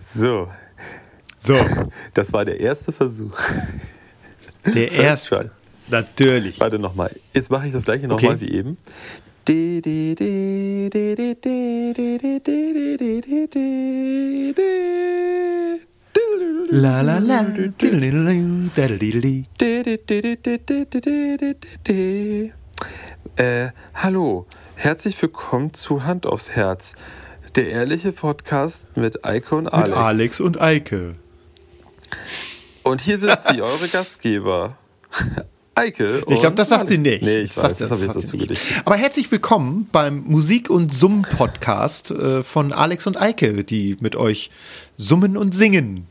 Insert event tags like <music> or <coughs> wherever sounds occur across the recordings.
So, So, das war der erste Versuch. der erste. try. Natürlich. Warte nochmal. Jetzt mache ich das gleiche nochmal Okay. wie eben. La la la. Äh, hallo, herzlich willkommen zu Hand aufs Herz. Der ehrliche Podcast mit Eike und Mit Alex. Alex und Eike. Und hier sind sie, eure Gastgeber. <laughs> Eike. Ich glaube, und das sagt sie Alex. nicht. Nee, ich Das weiß, sagt- das habe ich dazu gedichtet. Aber herzlich willkommen beim Musik- und Summ-Podcast äh, von Alex und Eike, die mit euch summen und singen.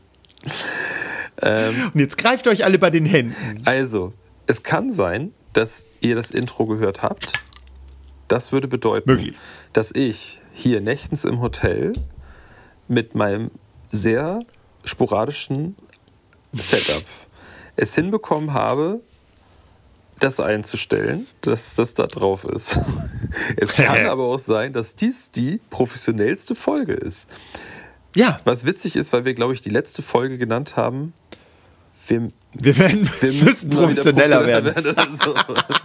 Ähm, Und jetzt greift euch alle bei den Händen. also, es kann sein, dass ihr das Intro gehört habt. Das würde bedeuten, Möglich. dass ich hier nächtens im Hotel mit meinem sehr sporadischen Setup es hinbekommen habe, das einzustellen, dass das da drauf ist. <laughs> Es kann <laughs> aber auch sein, dass dies die professionellste Folge ist. Ja, Was witzig ist, weil wir, glaube ich, die letzte Folge genannt haben. Wir, wir, werden, <laughs> wir müssen wieder professioneller werden. oder sowas.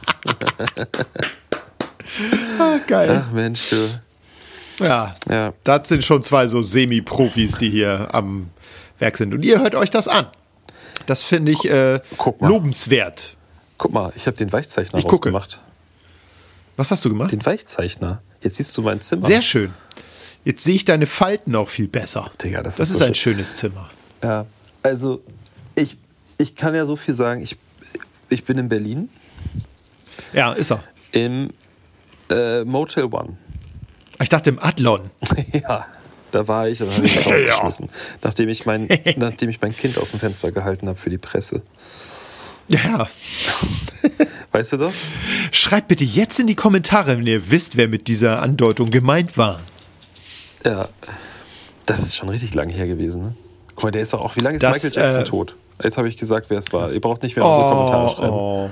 Ah, geil. Ach Mensch, du. Ja, Ja. das sind schon zwei so Semi-Profis, die hier am Werk sind. Und ihr hört euch das an. Das finde ich äh, lobenswert. Guck mal, ich habe den Weichzeichner Ich gucke. rausgemacht. Was hast du gemacht? Den Weichzeichner. Jetzt siehst du mein Zimmer. Sehr schön. Jetzt sehe ich deine Falten auch viel besser. Digga, das das ist ist so ein schön. schönes Zimmer. Ja, also ich, ich kann ja so viel sagen. Ich, ich bin in Berlin Ja, ist er. im äh, Motel One. Ich dachte im Adlon. <laughs> ja, da war ich und habe <laughs> mich Ja. rausgeschmissen, nachdem ich, mein, <laughs> nachdem ich mein Kind aus dem Fenster gehalten habe für die Presse. Ja. Weißt du doch? Schreibt bitte jetzt in die Kommentare, wenn ihr wisst, wer mit dieser Andeutung gemeint war. Ja. Das ist schon richtig lange her gewesen, ne? Guck mal, der ist doch auch. Wie lange ist Das, Michael Jackson äh, tot? Jetzt habe ich gesagt, wer es war. Ihr braucht nicht mehr unsere Kommentare schreiben. oh.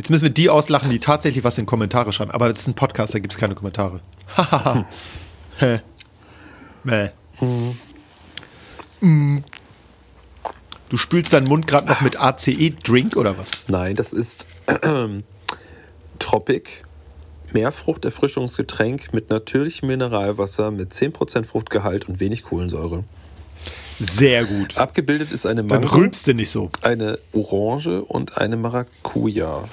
Jetzt müssen wir die auslachen, die tatsächlich was in Kommentare schreiben. Aber das ist ein Podcast, da gibt es keine Kommentare. Hahaha. <laughs> Hä. Mäh. Mm. Du spülst deinen Mund gerade noch mit ACE-Drink oder was? Nein, das ist <clears throat> Tropic. Meerfruchterfrischungsgetränk mit natürlichem Mineralwasser mit 10% Fruchtgehalt und wenig Kohlensäure. Sehr gut. Abgebildet ist eine Dann Mango, rülpst du nicht so. eine Orange und eine Maracuja.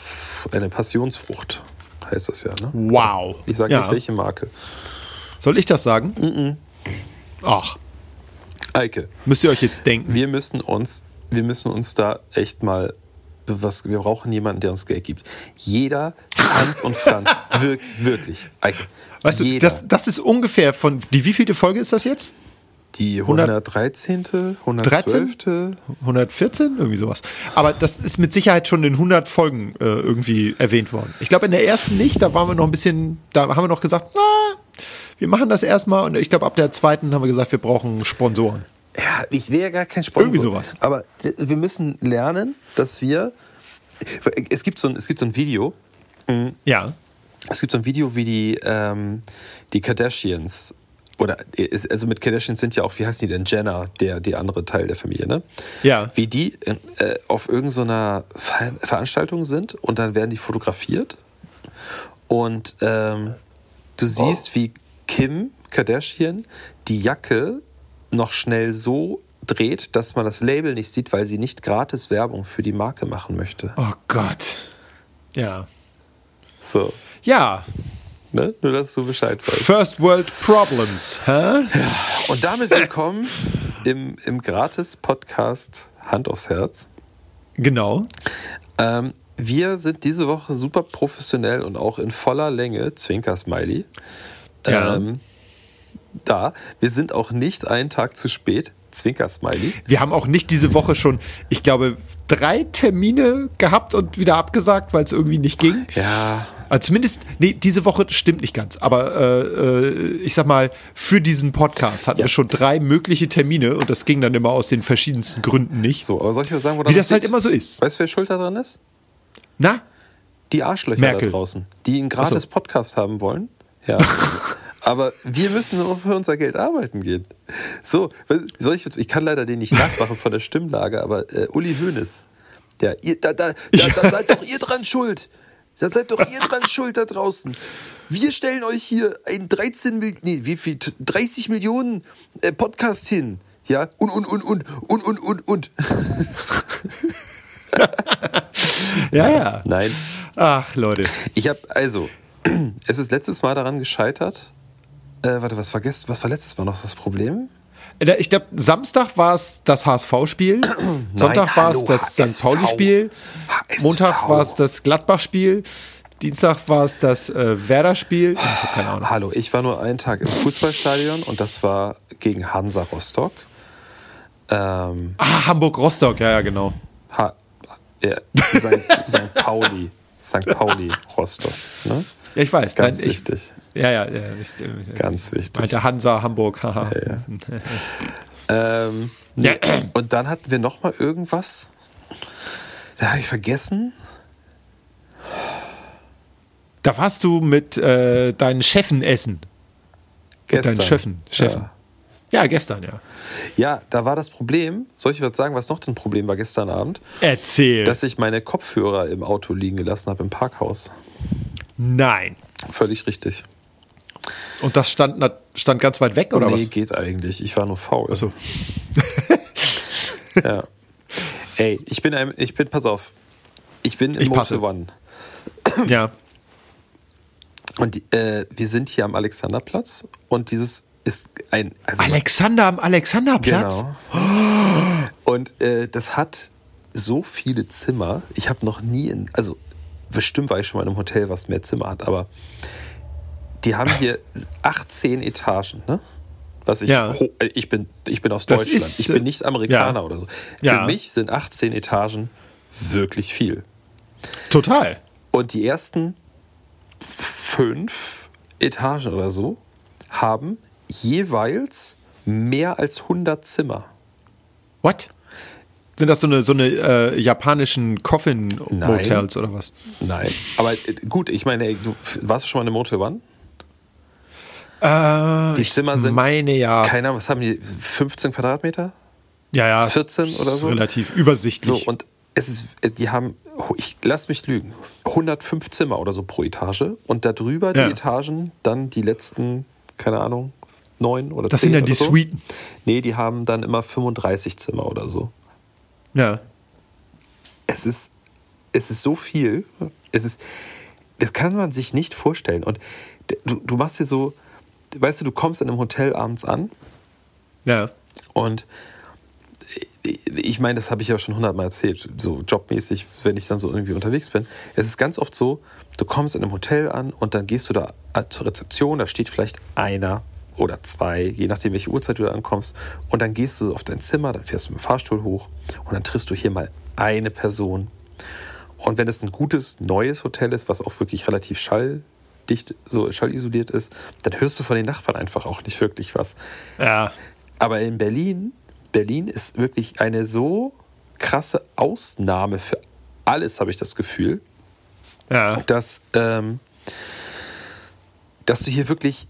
Eine Passionsfrucht heißt das ja, ne? Wow. Ich sage Ja. nicht, welche Marke. Soll ich das sagen? Ach, Eike, müsst ihr euch jetzt denken. wir müssen uns, wir müssen uns da echt mal was, wir brauchen jemanden, der uns Geld gibt. Jeder, Hans und Franz, <laughs> wir, wirklich. Eike, Weißt du, jeder. das, das ist ungefähr von. Die wievielte Folge ist das jetzt? Die 100 113., 112. 114? Irgendwie sowas. Aber das ist mit Sicherheit schon in 100 Folgen äh, irgendwie erwähnt worden. Ich glaube, in der ersten nicht, da waren wir noch ein bisschen, da haben wir noch gesagt, na, wir machen das erstmal. Und ich glaube, ab der zweiten haben wir gesagt, wir brauchen Sponsoren. Ja, ich will ja gar kein Sponsor. Irgendwie sowas. Aber wir müssen lernen, dass wir. Es gibt so ein, es gibt so ein Video. Ja. Es gibt so ein Video, wie die, ähm, die Kardashians. Oder ist- also mit Kardashians sind ja auch, wie heißen die denn? Jenner, der die andere Teil der Familie, ne? Ja. Wie die äh, auf irgendeiner Ver Veranstaltung sind und dann werden die fotografiert. Und ähm, du siehst, wie Kim Kardashian die Jacke noch schnell so dreht, dass man das Label nicht sieht, weil sie nicht gratis Werbung für die Marke machen möchte. Oh Gott. Ja. So, Ja. Ne? Nur, dass du Bescheid weißt. First World Problems. Hä? Und damit willkommen im, im Gratis-Podcast Hand aufs Herz. Genau. Ähm, wir sind diese Woche super professionell und auch in voller Länge, Zwinker-Smiley, Ja. ähm, da. Wir sind auch nicht einen Tag zu spät, Zwinker-Smiley. Wir haben auch nicht diese Woche schon, ich glaube, drei Termine gehabt und wieder abgesagt, weil es irgendwie nicht ging. Ja, Also zumindest, nee, diese Woche stimmt nicht ganz, aber äh, äh, ich sag mal, für diesen Podcast hatten Ja. wir schon drei mögliche Termine und das ging dann immer aus den verschiedensten Gründen nicht. so, aber soll ich mal sagen, wo Wie das halt liegt? immer so ist. Weißt du, wer schuld daran ist? Na? Die Arschlöcher Merkel. da draußen, die einen Ach so. gratis Podcast haben wollen. Ja. <laughs> Aber wir müssen auch für unser Geld arbeiten gehen. So, soll ich, ich kann leider den nicht nachmachen von der Stimmlage, aber äh, Uli Hoeneß, der, ihr, da, da, da, da seid doch ihr dran schuld. Da seid doch ihr dran schuld da draußen. Wir stellen euch hier ein 13 Millionen, nee, wie viel, 30 Millionen äh, Podcast hin. Ja, und, und, und, und, und, und, und, und. <laughs> ja, ja. Nein. Ach, Leute. Ich habe, also, es ist letztes Mal daran gescheitert. Äh, warte, was, vergesst, was war letztes Mal noch das Problem? Ich glaube, Samstag war es das HSV-Spiel, <clears throat> Sonntag war es das St. Pauli-Spiel. Montag war es das Gladbach-Spiel, Dienstag war es das äh, Werder-Spiel. Ich habe keine Ahnung. Hallo, ich war nur einen Tag im Fußballstadion und das war gegen Hansa Rostock. Ähm, Ah, Hamburg-Rostock, ja, ja, genau. ha, ja, St. St. Pauli. St. Pauli Rostock. Ne? Ja, ich weiß. Ganz Nein, ich, wichtig. Ja, ja, ja. Ich, äh, Ganz wichtig. meinte Hansa, Hamburg, haha. <laughs> Ähm, Ja. Und dann hatten wir noch mal irgendwas. Da habe ich vergessen. Da warst du mit äh, deinen Chefen essen. Mit deinen Chefen. Chefen. Ja. Ja. gestern, ja. ja, da war das Problem. Soll ich was sagen, was noch ein Problem war gestern Abend? Erzähl. Dass ich meine Kopfhörer im Auto liegen gelassen habe im Parkhaus. Nein. Völlig richtig. Und das stand, stand ganz weit weg, oder nee, was? geht eigentlich. Ich war nur faul. Achso. <laughs> Ja. Ey, ich bin ein, ich bin, pass auf. Ich bin im Ich. Motel One. <clears throat> Ja. Und äh, wir sind hier am Alexanderplatz und dieses ist ein. Also Alexander am Alexanderplatz? Genau. Und äh, das hat so viele Zimmer. Ich habe noch nie in, also bestimmt war ich schon mal in einem Hotel, was mehr Zimmer hat, aber die haben hier 18 Etagen, ne? Was ich, Ja. äh, ich bin, ich bin aus Das Deutschland. ist, ich äh, bin nicht Amerikaner ja. oder so. Ja. Für mich sind 18 Etagen wirklich viel. Total. Und die ersten fünf Etagen oder so haben jeweils mehr als 100 Zimmer. What? Sind das so eine, so eine äh, japanischen Coffin-Motels oder was? Nein. Aber äh, gut, ich meine, ey, du warst du schon mal in einem Motel One? Äh, Die Zimmer sind. meine ja. Keine Ahnung, was haben die? 15 Quadratmeter? ja, ja. 14 oder so? Relativ übersichtlich. So, und es ist, die haben, ich lass mich lügen, 105 Zimmer oder so pro Etage und darüber Ja. die Etagen, dann die letzten, keine Ahnung, neun oder das sind dann oder die so. Suiten. Nee, die haben dann immer 35 Zimmer oder so. Ja. Es ist, es ist so viel. Es ist, das kann man sich nicht vorstellen. Und du, du machst dir so, weißt du, du kommst in einem Hotel abends an Ja. und ich meine, das habe ich ja schon hundertmal erzählt, so jobmäßig, wenn ich dann so irgendwie unterwegs bin. Es ist ganz oft so, du kommst in einem Hotel an und dann gehst du da zur Rezeption, da steht vielleicht einer oder zwei, je nachdem, welche Uhrzeit du da ankommst. Und dann gehst du auf dein Zimmer, dann fährst du mit dem Fahrstuhl hoch und dann triffst du hier mal eine Person. Und wenn es ein gutes, neues Hotel ist, was auch wirklich relativ schalldicht, so schallisoliert ist, dann hörst du von den Nachbarn einfach auch nicht wirklich was. Ja. Aber in Berlin, Berlin ist wirklich eine so krasse Ausnahme für alles, habe ich das Gefühl, Ja. dass, ähm, dass du hier wirklich,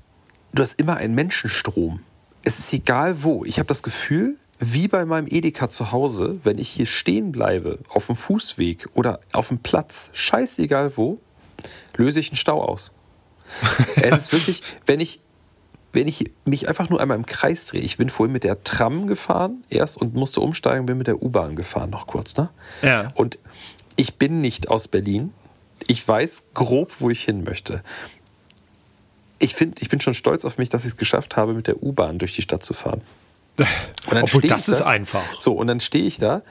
du hast immer einen Menschenstrom. Es ist egal wo. Ich habe das Gefühl, wie bei meinem Edeka zu Hause, wenn ich hier stehen bleibe, auf dem Fußweg oder auf dem Platz, scheißegal wo, löse ich einen Stau aus. Es ist wirklich, wenn ich, wenn ich mich einfach nur einmal im Kreis drehe, ich bin vorhin mit der Tram gefahren erst und musste umsteigen, bin mit der U-Bahn gefahren noch kurz, ne? Ja. Und ich bin nicht aus Berlin. Ich weiß grob, wo ich hin möchte. Ich, find, ich bin schon stolz auf mich, dass ich es geschafft habe, mit der U-Bahn durch die Stadt zu fahren. <laughs> Obwohl, das ich ist da, einfach. So, und dann stehe ich da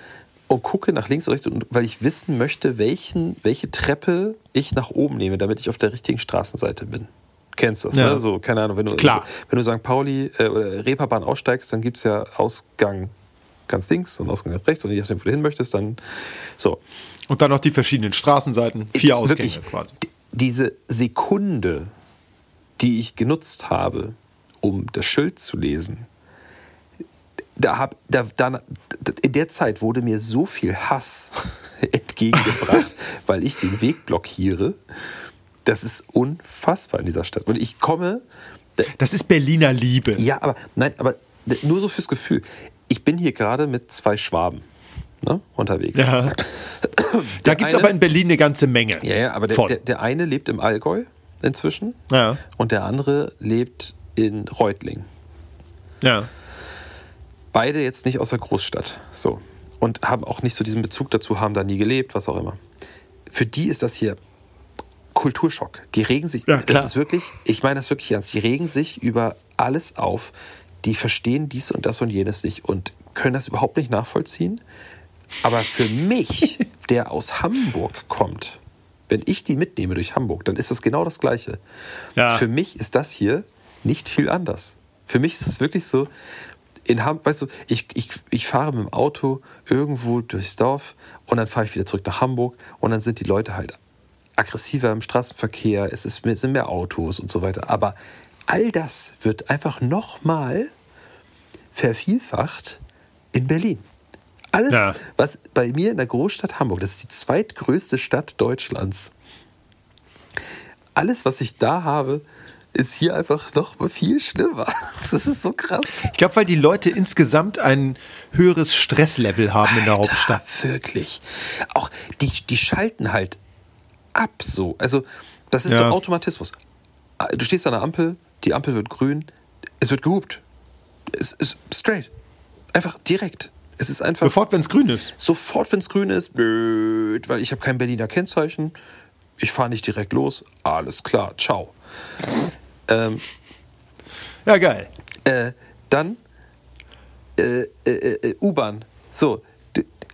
und gucke nach links und rechts, und- weil ich wissen möchte, welchen, welche Treppe ich nach oben nehme, damit ich auf der richtigen Straßenseite bin. Kennst das, Ja. ne? So, keine Ahnung, wenn du, Klar. wenn du St. Pauli äh, oder Reeperbahn aussteigst, dann gibt es ja Ausgang ganz links und Ausgang ganz rechts und je nachdem, wo du hin möchtest, dann so. Und dann noch die verschiedenen Straßenseiten. Vier Ausgänge Wirklich, quasi. Diese Sekunde, die ich genutzt habe, um das Schild zu lesen, da hab, da, da, in der Zeit wurde mir so viel Hass <laughs> entgegengebracht, <laughs> weil ich den Weg blockiere. Das ist unfassbar in dieser Stadt. Und ich komme, Das ist Berliner Liebe. Ja, aber nein, aber nur so fürs Gefühl. Ich bin hier gerade mit zwei Schwaben ne, unterwegs. Ja. Da gibt es aber in Berlin eine ganze Menge. Ja, ja aber der, der, der eine lebt im Allgäu inzwischen Ja. und der andere lebt in Reutling. Ja. Beide jetzt nicht aus der Großstadt. So. Und haben auch nicht so diesen Bezug dazu, haben da nie gelebt, was auch immer. Für die ist das hier Kulturschock. Die regen sich, Ja, das ist wirklich, ich meine das wirklich ernst, die regen sich über alles auf. Die verstehen dies und das und jenes nicht und können das überhaupt nicht nachvollziehen. Aber für mich, <laughs> der aus Hamburg kommt, wenn ich die mitnehme durch Hamburg, dann ist das genau das Gleiche. Ja. Für mich ist das hier nicht viel anders. Für mich ist das wirklich so, in Hamburg, weißt du, ich, ich, ich fahre mit dem Auto irgendwo durchs Dorf und dann fahre ich wieder zurück nach Hamburg und dann sind die Leute halt aggressiver im Straßenverkehr, es, ist, es sind mehr Autos und so weiter. Aber all das wird einfach nochmal vervielfacht in Berlin. Alles, Ja. was bei mir in der Großstadt Hamburg, das ist die zweitgrößte Stadt Deutschlands, alles, was ich da habe, ist hier einfach noch viel schlimmer. <laughs> Das ist so krass. Ich glaube, weil die Leute insgesamt ein höheres Stresslevel haben in der Alter, Hauptstadt. Wirklich. Auch die, die schalten halt ab so. Also, das ist Ja. so Automatismus. Du stehst an der Ampel, die Ampel wird grün, es wird gehupt. Es ist straight. Einfach direkt. Es ist einfach Sofort, wenn es grün ist. sofort, wenn es grün ist, blöd, weil ich habe kein Berliner Kennzeichen. Ich fahre nicht direkt los. Alles klar, ciao. Ähm, Ja, geil. äh, dann äh, äh, äh, U-Bahn. So,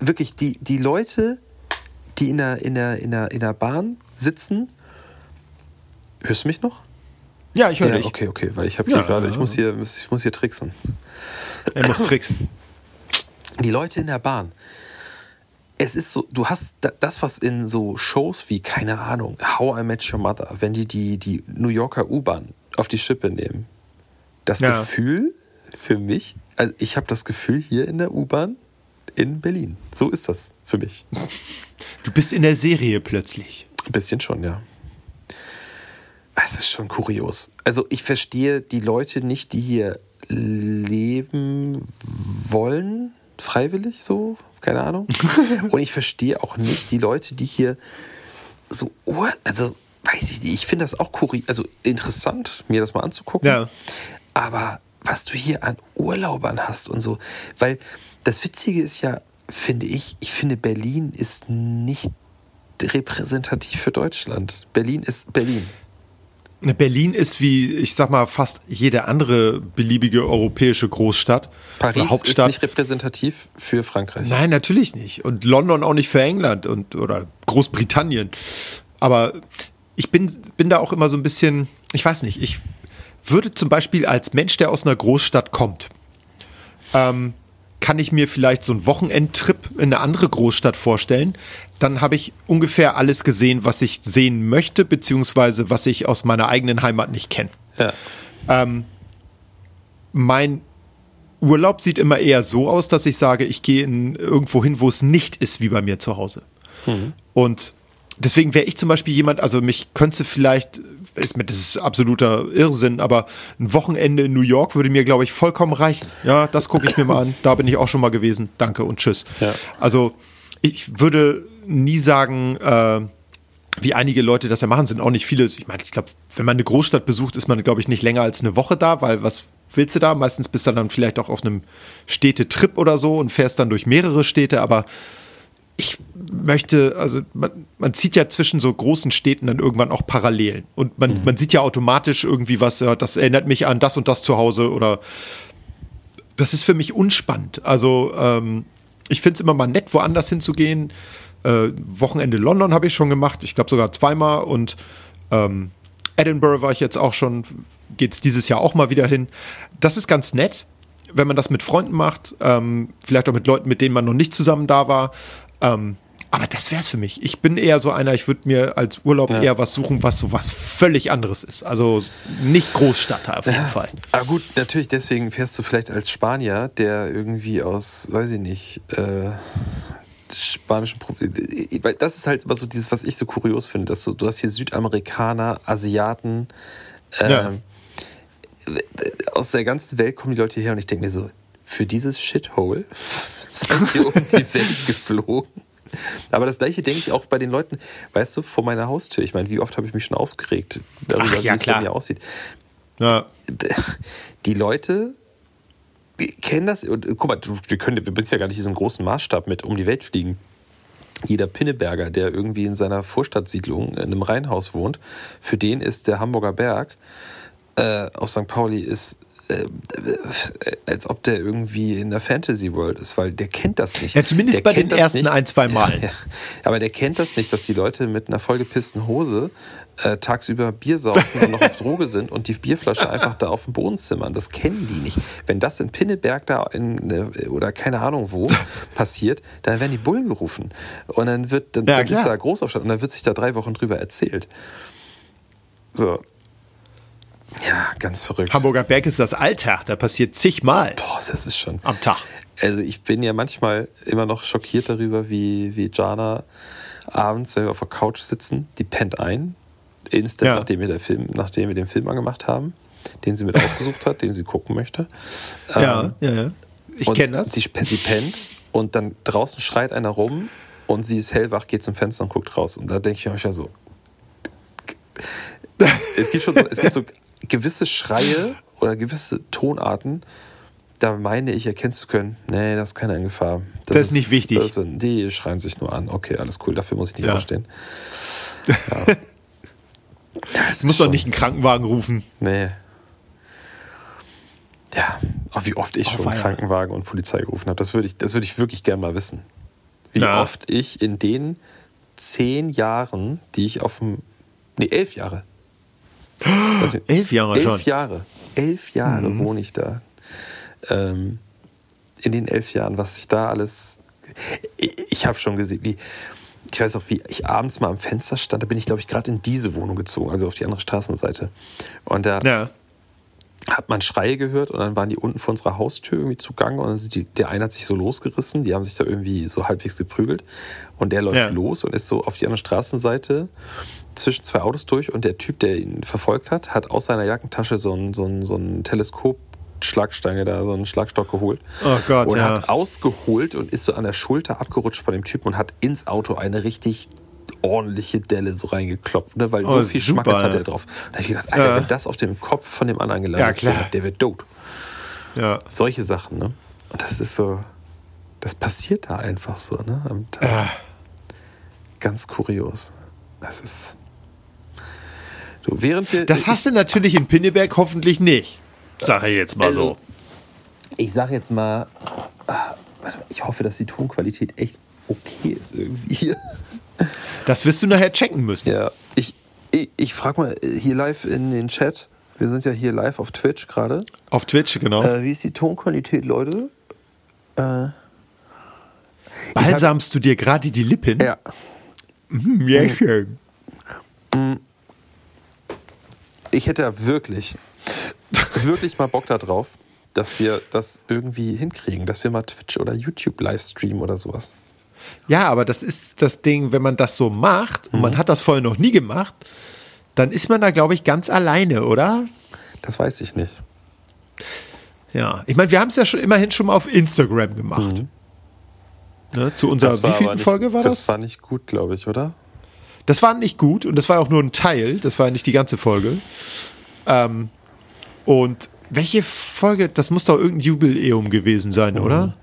wirklich, die, die Leute, die in der, in, der, in, der, in der Bahn sitzen. Hörst du mich noch? Ja, ich höre ja, dich. okay, okay, weil ich habe Ja, hier gerade, ich muss hier, ich muss hier tricksen. Er muss tricksen. Die Leute in der Bahn. Es ist so, du hast da- das, was in so Shows wie, keine Ahnung, How I Met Your Mother, wenn die die, die New Yorker U-Bahn auf die Schippe nehmen. Das Ja. Gefühl für mich, also ich habe das Gefühl hier in der U-Bahn in Berlin. So ist das für mich. Du bist in der Serie plötzlich. Ein bisschen schon, ja. Es ist schon kurios. Also ich verstehe die Leute nicht, die hier leben wollen, freiwillig so, keine Ahnung. <laughs> Und ich verstehe auch nicht die Leute, die hier so, also weiß ich nicht, ich finde das auch kurios, also interessant, mir das mal anzugucken. Ja. Aber was du hier an Urlaubern hast und so, weil das Witzige ist ja, finde ich, ich finde Berlin ist nicht repräsentativ für Deutschland. Berlin ist Berlin. Berlin ist wie, ich sag mal, fast jede andere beliebige europäische Großstadt. Paris oder ist Hauptstadt. nicht repräsentativ für Frankreich. Nein, natürlich nicht. Und London auch nicht für England und oder Großbritannien. Aber ich bin, bin da auch immer so ein bisschen, ich weiß nicht, ich würde zum Beispiel als Mensch, der aus einer Großstadt kommt, ähm, kann ich mir vielleicht so einen Wochenendtrip in eine andere Großstadt vorstellen. Dann habe ich ungefähr alles gesehen, was ich sehen möchte, beziehungsweise was ich aus meiner eigenen Heimat nicht kenne Ja. mein Urlaub sieht immer eher so aus, dass ich sage, ich gehe in irgendwo hin, wo es nicht ist wie bei mir zu Hause. Und deswegen wäre ich zum Beispiel jemand, also mich könnte vielleicht, das ist absoluter Irrsinn, aber ein Wochenende in New York würde mir, glaube ich, vollkommen reichen. Ja, das gucke ich mir mal an. Da bin ich auch schon mal gewesen. Danke und tschüss. Ja. Also ich würde nie sagen, äh, wie einige Leute das ja machen, sind auch nicht viele. Ich meine, ich glaube, wenn man eine Großstadt besucht, ist man, glaube ich, nicht länger als eine Woche da, weil was willst du da? Meistens bist du dann vielleicht auch auf einem Städtetrip oder so und fährst dann durch mehrere Städte, aber ich möchte, also man, man zieht ja zwischen so großen Städten dann irgendwann auch Parallelen. Und man, man sieht ja automatisch irgendwie was, ja, das erinnert mich an das und das zu Hause oder das ist für mich unspannend. Also ähm, ich finde es immer mal nett, woanders hinzugehen. Äh, Wochenende London habe ich schon gemacht, ich glaube sogar zweimal und ähm, Edinburgh war ich jetzt auch schon, geht es dieses Jahr auch mal wieder hin. Das ist ganz nett, wenn man das mit Freunden macht, ähm, vielleicht auch mit Leuten, mit denen man noch nicht zusammen da war. Ähm, aber das wäre es für mich. Ich bin eher so einer, ich würde mir als Urlaub Ja. eher was suchen, was so was völlig anderes ist. Also nicht Großstadt auf jeden Fall. Aber gut, natürlich, deswegen fährst du vielleicht als Spanier, der irgendwie aus, weiß ich nicht, äh, spanischen Pro weil das ist halt immer so dieses, was ich so kurios finde, dass du, du hast hier Südamerikaner, Asiaten, ähm, Ja. aus der ganzen Welt kommen die Leute hierher und ich denke mir so, für dieses Shithole seid ihr um die Welt geflogen. Aber das gleiche denke ich auch bei den Leuten, weißt du, vor meiner Haustür. Ich meine, wie oft habe ich mich schon aufgeregt darüber, Ach, ja, wie es bei mir aussieht. Ja. Die Leute kennen das und guck mal, wir, können, wir sind ja gar nicht diesen großen Maßstab mit um die Welt fliegen. Jeder Pinneberger, der irgendwie in seiner Vorstadtsiedlung in einem Reihenhaus wohnt, für den ist der Hamburger Berg äh, auf St. Pauli ist äh, als ob der irgendwie in der Fantasy World ist, weil der kennt das nicht. Ja, zumindest der bei den ersten ein, zwei Mal. Ja, <laughs> ja. Aber der kennt das nicht, dass die Leute mit einer vollgepissten Hose äh, tagsüber Bier saufen und noch auf Droge sind und die Bierflasche einfach da auf dem Boden zimmern. Das kennen die nicht. Wenn das in Pinneberg da in, äh, oder keine Ahnung wo <laughs> passiert, dann werden die Bullen gerufen. Und dann wird dann, Ja, dann ist da Großaufstand und dann wird sich da drei Wochen drüber erzählt. So. Ja, ganz verrückt. Hamburger Berg ist das Alltag, da passiert zigmal Boah, das ist schon. am Tag. Also ich bin ja manchmal immer noch schockiert darüber, wie, wie Jana abends, wenn wir auf der Couch sitzen, die pennt ein, instant, Ja. nachdem, wir der Film, nachdem wir den Film angemacht haben, den sie mit ausgesucht hat, den sie gucken möchte. Ja, Ähm, ja, ja. Ich und kenne das. Sie, sie pennt und dann draußen schreit einer rum und sie ist hellwach, geht zum Fenster und guckt raus. Und da denke ich euch ja so. <laughs> Es gibt schon so, es gibt so gewisse Schreie oder gewisse Tonarten, da meine ich erkennen zu können, nee, das ist keine Gefahr. Das ist nicht wichtig. Das die schreien sich nur an. Okay, alles cool, dafür muss ich nicht Ja. aufstehen. <laughs> Ja. ja, Du musst doch nicht einen Krankenwagen rufen. Nee. Ja, auch wie oft ich Oh, schon weia. Krankenwagen und Polizei gerufen habe, das würde ich, das würde ich wirklich gerne mal wissen. Wie Na? oft ich in den zehn Jahren, die ich auf dem. Nee, elf Jahre. Nicht, Elf Jahre elf schon. Jahre. Elf Jahre wohne ich da. Ähm, in den elf Jahren, was ich da alles. Ich, ich habe schon gesehen, wie. Ich weiß auch, wie ich abends mal am Fenster stand. Da bin ich, glaube ich, gerade in diese Wohnung gezogen, also auf die andere Straßenseite. Und da Ja. hat man Schreie gehört und dann waren die unten vor unserer Haustür irgendwie zugange und dann sind die, der eine hat sich so losgerissen, die haben sich da irgendwie so halbwegs geprügelt und der läuft Ja. los und ist so auf die andere Straßenseite zwischen zwei Autos durch und der Typ, der ihn verfolgt hat, hat aus seiner Jackentasche so ein, so ein, so ein Teleskop-Schlagstange da, so einen Schlagstock geholt. Oh Gott, und ja. hat ausgeholt und ist so an der Schulter abgerutscht von dem Typen und hat ins Auto eine richtig ordentliche Delle so reingekloppt, ne? weil so Oh, viel super, Schmackes hat ja. er drauf. Da habe ich gedacht, Alter, Ja. wenn das auf dem Kopf von dem anderen gelandet Ja, klar. wäre, der wird tot. Ja. Solche Sachen, ne? Und das ist so, das passiert da einfach so, ne? Am Tag. Ah. Ganz kurios. Das ist. So, während wir. Das hast du natürlich in Pinneberg hoffentlich nicht. Sag ich jetzt mal Also, so. Ich sage jetzt mal, ah, ich hoffe, dass die Tonqualität echt okay ist irgendwie. <laughs> Das wirst du nachher checken müssen. Ja, ich, ich, ich frage mal hier live in den Chat. Wir sind ja hier live auf Twitch gerade. Auf Twitch, genau. Äh, wie ist die Tonqualität, Leute? Äh, Balsamst du dir gerade die Lippen? ja. Hm, ja, schön. Ich hätte ja wirklich, wirklich mal Bock darauf, dass wir das irgendwie hinkriegen, dass wir mal Twitch oder YouTube live streamen oder sowas. Ja, aber das ist das Ding, wenn man das so macht und Mhm. man hat das vorher noch nie gemacht, dann ist man da, glaube ich, ganz alleine, oder? Das weiß ich nicht. Ja. Ich meine, wir haben es ja schon immerhin schon mal auf Instagram gemacht. Ne, zu unserer Mhm. wievielten Folge war das? Das war nicht gut, glaube ich, oder? Das war nicht gut und das war auch nur ein Teil, das war nicht die ganze Folge. Ähm, und welche Folge, das muss doch irgendein Jubiläum gewesen sein, oder?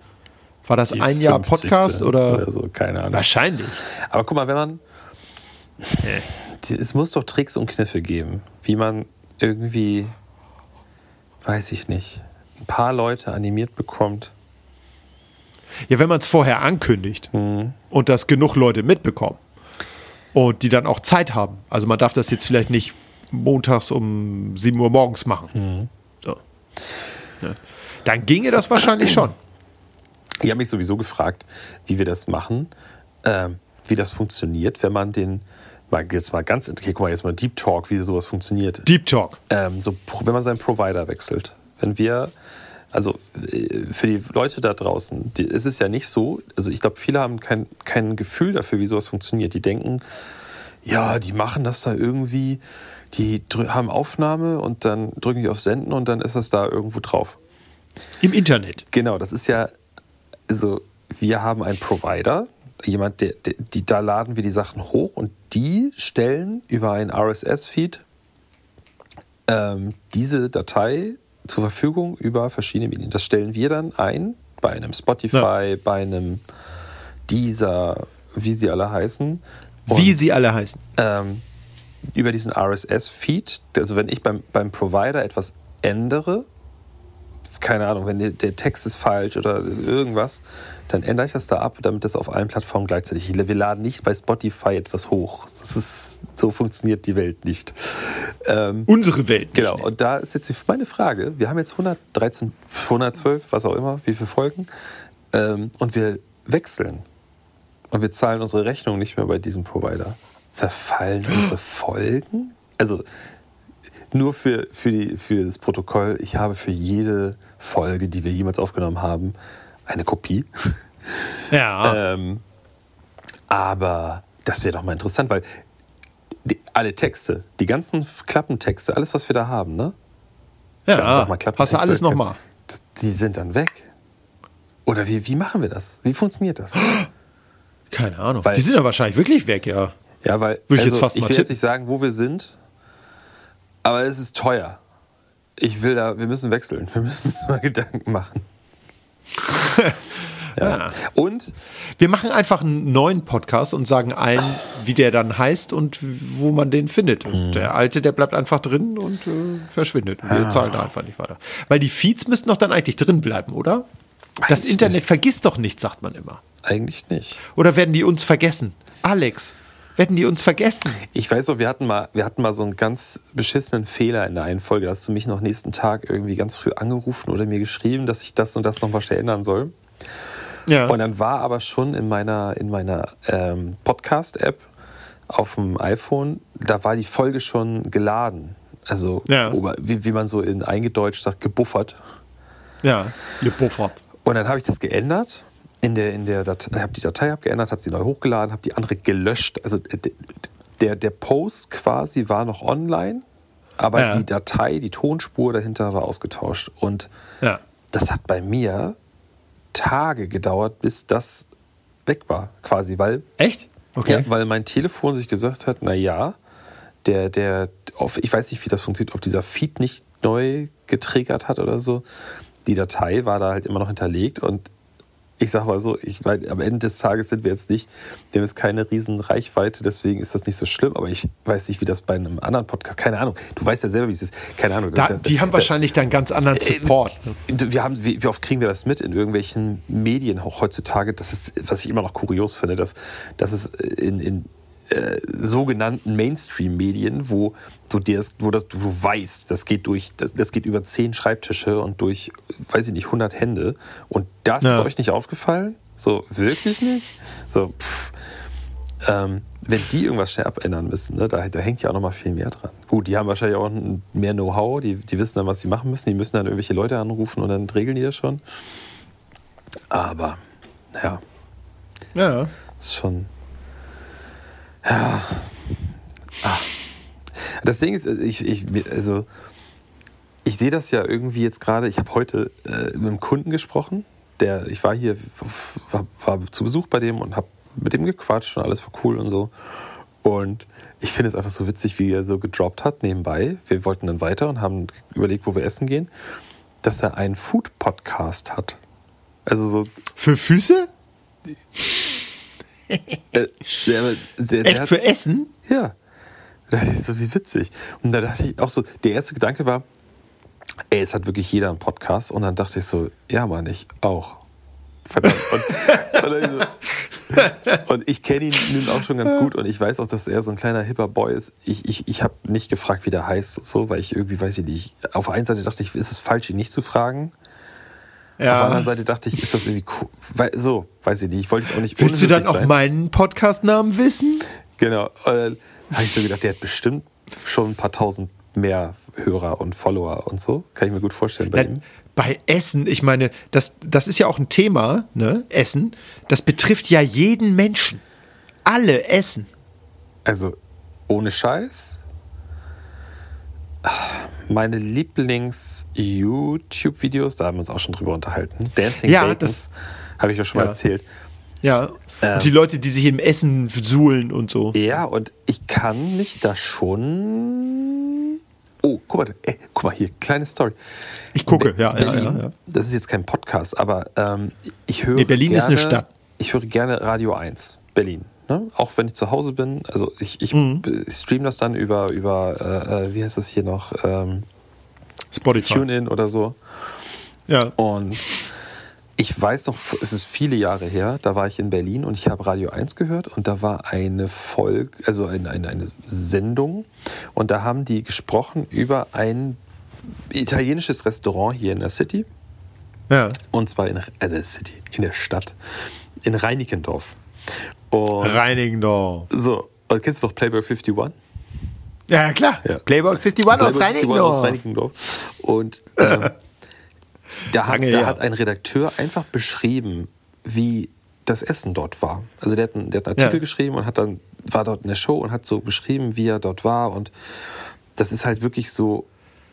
War das Die ein Jahr 50. Podcast oder? so? Keine Ahnung. Wahrscheinlich. Aber guck mal, wenn man. Es muss doch Tricks und Kniffe geben, wie man irgendwie, weiß ich nicht, ein paar Leute animiert bekommt. Ja, wenn man es vorher ankündigt Mhm. und das genug Leute mitbekommen und die dann auch Zeit haben. Also man darf das jetzt vielleicht nicht montags um 7 Uhr morgens machen. Mhm. So. Ja. Dann ginge das wahrscheinlich schon. Ich habe mich sowieso gefragt, wie wir das machen, ähm, wie das funktioniert, wenn man den, mal jetzt mal ganz, okay, guck mal, jetzt mal Deep Talk, wie sowas funktioniert. Deep Talk. ähm, so, wenn man seinen Provider wechselt. Wenn wir, also äh, für die Leute da draußen, die, es ist ja nicht so, also ich glaube, viele haben kein, kein Gefühl dafür, wie sowas funktioniert. Die denken, ja, die machen das da irgendwie, die haben Aufnahme und dann drücken die auf Senden und dann ist das da irgendwo drauf. Im Internet. Genau, das ist ja, also wir haben einen Provider, jemand, der, der, die, da laden wir die Sachen hoch und die stellen über einen RSS-Feed ähm, diese Datei zur Verfügung über verschiedene Medien. Das stellen wir dann ein bei einem Spotify, ja. bei einem dieser, wie sie alle heißen. Und, wie sie alle heißen. Ähm, über diesen RSS-Feed, also wenn ich beim, beim Provider etwas ändere, keine Ahnung, wenn der, der, Text ist falsch oder irgendwas, dann ändere ich das da ab, damit das auf allen Plattformen gleichzeitig. Wir laden nicht bei Spotify etwas hoch. Das ist, so funktioniert die Welt nicht. Ähm, Unsere Welt. Genau. Nicht. Und da ist jetzt meine Frage. Wir haben jetzt 113, 112, was auch immer, wie viele Folgen. Ähm, und wir wechseln. Und wir zahlen unsere Rechnung nicht mehr bei diesem Provider. Verfallen <gasps> unsere Folgen? Also nur für, für, die, für das Protokoll, ich habe für jede Folge, die wir jemals aufgenommen haben, eine Kopie. <laughs> Ja. ähm, aber das wäre doch mal interessant, weil die, alle Texte, die ganzen Klappentexte, alles, was wir da haben, ne? Ja, sag mal, hast du alles nochmal. Die sind dann weg. Oder wie, wie machen wir das? Wie funktioniert das? <gasps> Keine Ahnung. Weil, die sind ja wahrscheinlich wirklich weg, ja. Ja, weil Würde ich, also, jetzt fast ich will jetzt nicht sagen, wo wir sind, aber es ist teuer. Ich will da, wir müssen wechseln. Wir müssen uns mal <laughs> Gedanken machen. <laughs> ja. ja. Und wir machen einfach einen neuen Podcast und sagen allen, wie der dann heißt und wo man den findet. Und mhm. der alte, der bleibt einfach drin und äh, verschwindet. Wir ja. zahlen da einfach nicht weiter. Weil die Feeds müssen doch dann eigentlich drin bleiben, oder? Das eigentlich Internet nicht. vergisst doch nichts, sagt man immer. Eigentlich nicht. Oder werden die uns vergessen? Alex, werden die uns vergessen? Ich weiß noch, wir hatten mal, wir hatten mal so einen ganz beschissenen Fehler in der einen Folge. Da hast du mich noch nächsten Tag irgendwie ganz früh angerufen oder mir geschrieben, dass ich das und das noch was ändern soll. Ja. Und dann war aber schon in meiner, in meiner ähm, Podcast-App auf dem iPhone, da war die Folge schon geladen. Also, ja. wie, wie man so in eingedeutscht sagt, gebuffert. Ja, gebuffert. Und dann habe ich das geändert in der, in der Datei, habe die Datei abgeändert, habe sie neu hochgeladen, habe die andere gelöscht. Also der, der Post quasi war noch online, aber ja. die Datei, die Tonspur dahinter war ausgetauscht. Und ja. das hat bei mir Tage gedauert, bis das weg war, quasi, weil. Echt? Okay. Ja, weil mein Telefon sich gesagt hat, na ja, der, der, ich weiß nicht, wie das funktioniert, ob dieser Feed nicht neu getriggert hat oder so. Die Datei war da halt immer noch hinterlegt und ich sag mal so, ich meine, am Ende des Tages sind wir jetzt nicht, wir haben jetzt keine riesen Reichweite, deswegen ist das nicht so schlimm, aber ich weiß nicht, wie das bei einem anderen Podcast, keine Ahnung, du weißt ja selber, wie es ist, keine Ahnung. Da, die da, haben da, wahrscheinlich dann ganz anderen äh, Support. Äh, wir haben, wie, wie, oft kriegen wir das mit in irgendwelchen Medien auch heutzutage, das ist, was ich immer noch kurios finde, dass, dass es in, in äh, sogenannten Mainstream-Medien, wo, wo, das, wo das, du weißt, das geht durch, das, das, geht über zehn Schreibtische und durch, weiß ich nicht, 100 Hände. Und das ja. ist euch nicht aufgefallen? So, wirklich nicht? So, pff. Ähm, wenn die irgendwas schnell abändern müssen, ne, da, da, hängt ja auch noch mal viel mehr dran. Gut, die haben wahrscheinlich auch mehr Know-how, die, die wissen dann, was sie machen müssen, die müssen dann irgendwelche Leute anrufen und dann regeln die das schon. Aber, ja. Ja. Ist schon, ja. Ah. Das Ding ist, ich, ich, also, ich sehe das ja irgendwie jetzt gerade. Ich habe heute äh, mit einem Kunden gesprochen. Der, ich war hier, war, war zu Besuch bei dem und habe mit dem gequatscht und alles war cool und so. Und ich finde es einfach so witzig, wie er so gedroppt hat nebenbei. Wir wollten dann weiter und haben überlegt, wo wir essen gehen, dass er einen Food-Podcast hat. Also so. Für Füße? Der, der, der, Echt für Essen? Ja. Da dachte ich so, wie witzig. Und da dachte ich auch so, der erste Gedanke war, ey, es hat wirklich jeder einen Podcast. Und dann dachte ich so, ja, Mann, ich auch. Verdammt. Und, und, so, und ich kenne ihn nun auch schon ganz gut und ich weiß auch, dass er so ein kleiner hipper Boy ist. Ich, ich, ich habe nicht gefragt, wie der heißt, so, weil ich irgendwie weiß ich nicht. Auf der einen Seite dachte ich, ist es falsch, ihn nicht zu fragen. Ja. Auf der anderen Seite dachte ich, ist das irgendwie cool. Weil, so, weiß ich nicht. Ich wollte jetzt auch nicht Willst du dann auch sein. meinen Podcast-Namen wissen? Genau. Dann habe ich so gedacht, der hat bestimmt schon ein paar tausend mehr Hörer und Follower und so. Kann ich mir gut vorstellen bei ja, ihm. Bei Essen, ich meine, das, das ist ja auch ein Thema, ne? Essen. Das betrifft ja jeden Menschen. Alle essen. Also, ohne Scheiß, meine Lieblings-YouTube-Videos, da haben wir uns auch schon drüber unterhalten. Dancing Ja, Bacons, habe ich ja schon mal Ja. erzählt. Ja. Ähm. und die Leute, die sich im Essen suhlen und so. Ja, und ich kann mich da schon. Oh, guck mal, ey, guck mal hier, kleine Story. Ich gucke, ja, ja, Berlin, ja, ja. Das ist jetzt kein Podcast, aber ähm, ich höre. Nee, Berlin ist gerne, eine Stadt. Ich höre gerne Radio 1, Berlin. Ne? Auch wenn ich zu Hause bin. Also ich, ich Mhm. streame das dann über, über äh, äh, wie heißt das hier noch? Ähm, Spotify. TuneIn oder so. Ja. Und ich weiß noch, es ist viele Jahre her, da war ich in Berlin und ich habe Radio 1 gehört und da war eine Folge, also eine, eine, eine Sendung und da haben die gesprochen über ein italienisches Restaurant hier in der City Ja. und zwar in also City, in der Stadt, in Reinickendorf. Und Reinigendorf. so, und kennst du doch Playboy 51? Ja, ja, klar. Ja. Playboy 51 aus Playboy 51 Reinigendorf. aus Reinickendorf. Und ähm, <laughs> da, hat, Lange da her. hat ein Redakteur einfach beschrieben, wie das Essen dort war. Also der hat einen, der hat einen Artikel Ja. geschrieben und hat dann war dort in der Show und hat so beschrieben, wie er dort war. Und das ist halt wirklich so.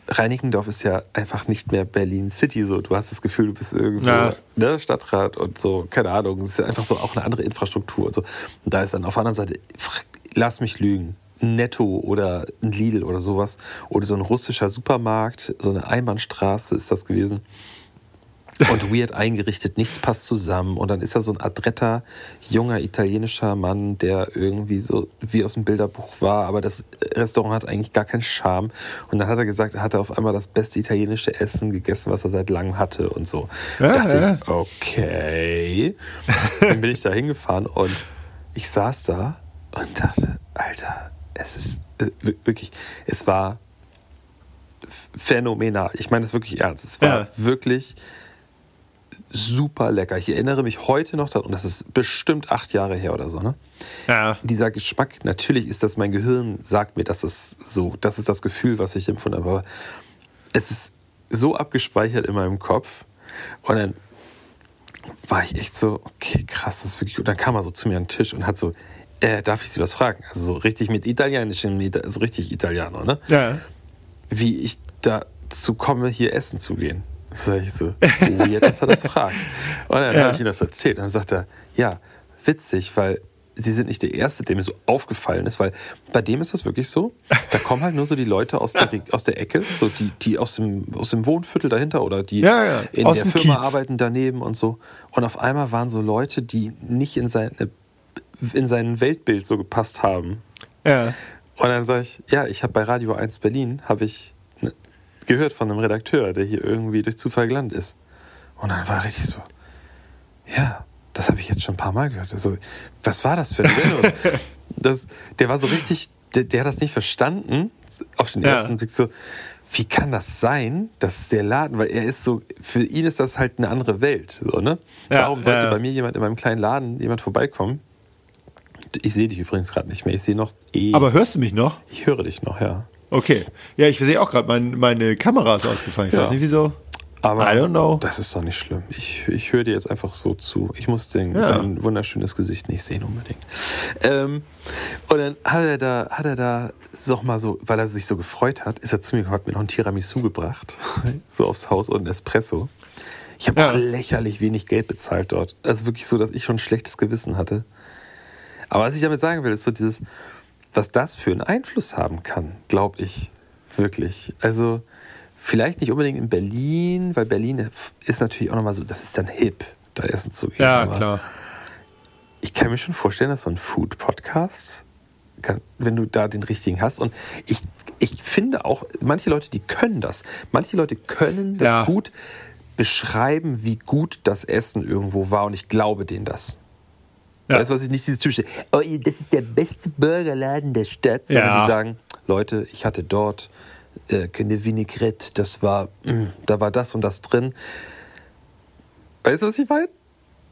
Reinickendorf ist ja einfach nicht mehr Berlin City so. Du hast das Gefühl, du bist irgendwo Ja. ne, Stadtrat und so, keine Ahnung. Es ist ja einfach so auch eine andere Infrastruktur und so. Und da ist dann auf der anderen Seite, lass mich lügen, ein Netto oder ein Lidl oder sowas. Oder so ein russischer Supermarkt, so eine Einbahnstraße ist das gewesen. Und weird eingerichtet, nichts passt zusammen. Und dann ist da so ein adretter, junger italienischer Mann, der irgendwie so wie aus dem Bilderbuch war, aber das Restaurant hat eigentlich gar keinen Charme. Und dann hat er gesagt, er hatte auf einmal das beste italienische Essen gegessen, was er seit langem hatte und so. Ja, da dachte ja. ich, okay. Dann bin ich da hingefahren und ich saß da und dachte, Alter, es ist äh, wir- wirklich, es war phänomenal. Ich meine das wirklich ernst. Es war Ja. wirklich super lecker. Ich erinnere mich heute noch daran, und das ist bestimmt acht Jahre her oder so, ne? Ja. Dieser Geschmack, natürlich ist das mein Gehirn, sagt mir, das ist so, das ist das Gefühl, was ich empfunden habe, aber es ist so abgespeichert in meinem Kopf. Und dann war ich echt so, okay, krass, das ist wirklich gut. Dann kam er so zu mir an den Tisch und hat so, äh, darf ich Sie was fragen? Also so richtig mit italienischem, Ita- so richtig Italiano, ne? Ja. Wie ich dazu komme, hier essen zu gehen. Sag ich so, weird, dass er das fragt. Und dann Ja. habe ich ihm das erzählt. Und dann sagt er, ja, witzig, weil Sie sind nicht der Erste, der mir so aufgefallen ist, weil bei dem ist das wirklich so. Da kommen halt nur so die Leute aus der, aus der Ecke, so die, die aus, dem, aus dem Wohnviertel dahinter oder die Ja, ja, in aus der Firma Kiez. arbeiten daneben und so. Und auf einmal waren so Leute, die nicht in, seine, in sein Weltbild so gepasst haben. Ja. Und dann sage ich, ja, ich habe bei Radio 1 Berlin, habe ich gehört von einem Redakteur, der hier irgendwie durch Zufall gelandet ist. Und dann war richtig so, ja, das habe ich jetzt schon ein paar Mal gehört. Also, was war das für eine Sendung? <laughs> das, der war so richtig, der, der hat das nicht verstanden, auf den Ja. ersten Blick so, wie kann das sein, dass der Laden, weil er ist so, für ihn ist das halt eine andere Welt. So, ne? Ja, Warum sollte ja, ja. bei mir jemand in meinem kleinen Laden, jemand vorbeikommen? Ich sehe dich übrigens gerade nicht mehr. Ich sehe noch eh. Aber hörst du mich noch? Ich höre dich noch, ja. Okay. Ja, ich sehe auch gerade, mein, meine Kamera ist ausgefallen. Ich Ja. weiß nicht wieso. Aber I don't know. das ist doch nicht schlimm. Ich, ich höre dir jetzt einfach so zu. Ich muss den, Ja. dein wunderschönes Gesicht nicht sehen unbedingt. Ähm, und dann hat er da, hat er da noch mal so, weil er sich so gefreut hat, ist er zu mir gekommen, hat mir noch ein Tiramisu gebracht, <laughs> so aufs Haus und ein Espresso. Ich habe Ja. lächerlich wenig Geld bezahlt dort. Also wirklich so, dass ich schon ein schlechtes Gewissen hatte. Aber was ich damit sagen will, ist so dieses, was das für einen Einfluss haben kann, glaube ich wirklich. Also vielleicht nicht unbedingt in Berlin, weil Berlin ist natürlich auch nochmal so, das ist dann hip, da essen zu gehen. Ja, klar. Ich kann mir schon vorstellen, dass so ein Food-Podcast, wenn du da den richtigen hast. Und ich, ich finde auch, manche Leute, die können das. Manche Leute können das Ja. gut beschreiben, wie gut das Essen irgendwo war. Und ich glaube denen das. Ja. Weißt du, was ich nicht dieses typische, oh, das ist der beste Burgerladen der Stadt, sondern Ja. die sagen, Leute, ich hatte dort äh, eine Vinaigrette, das war, mh, da war das und das drin. Weißt du, was ich meine?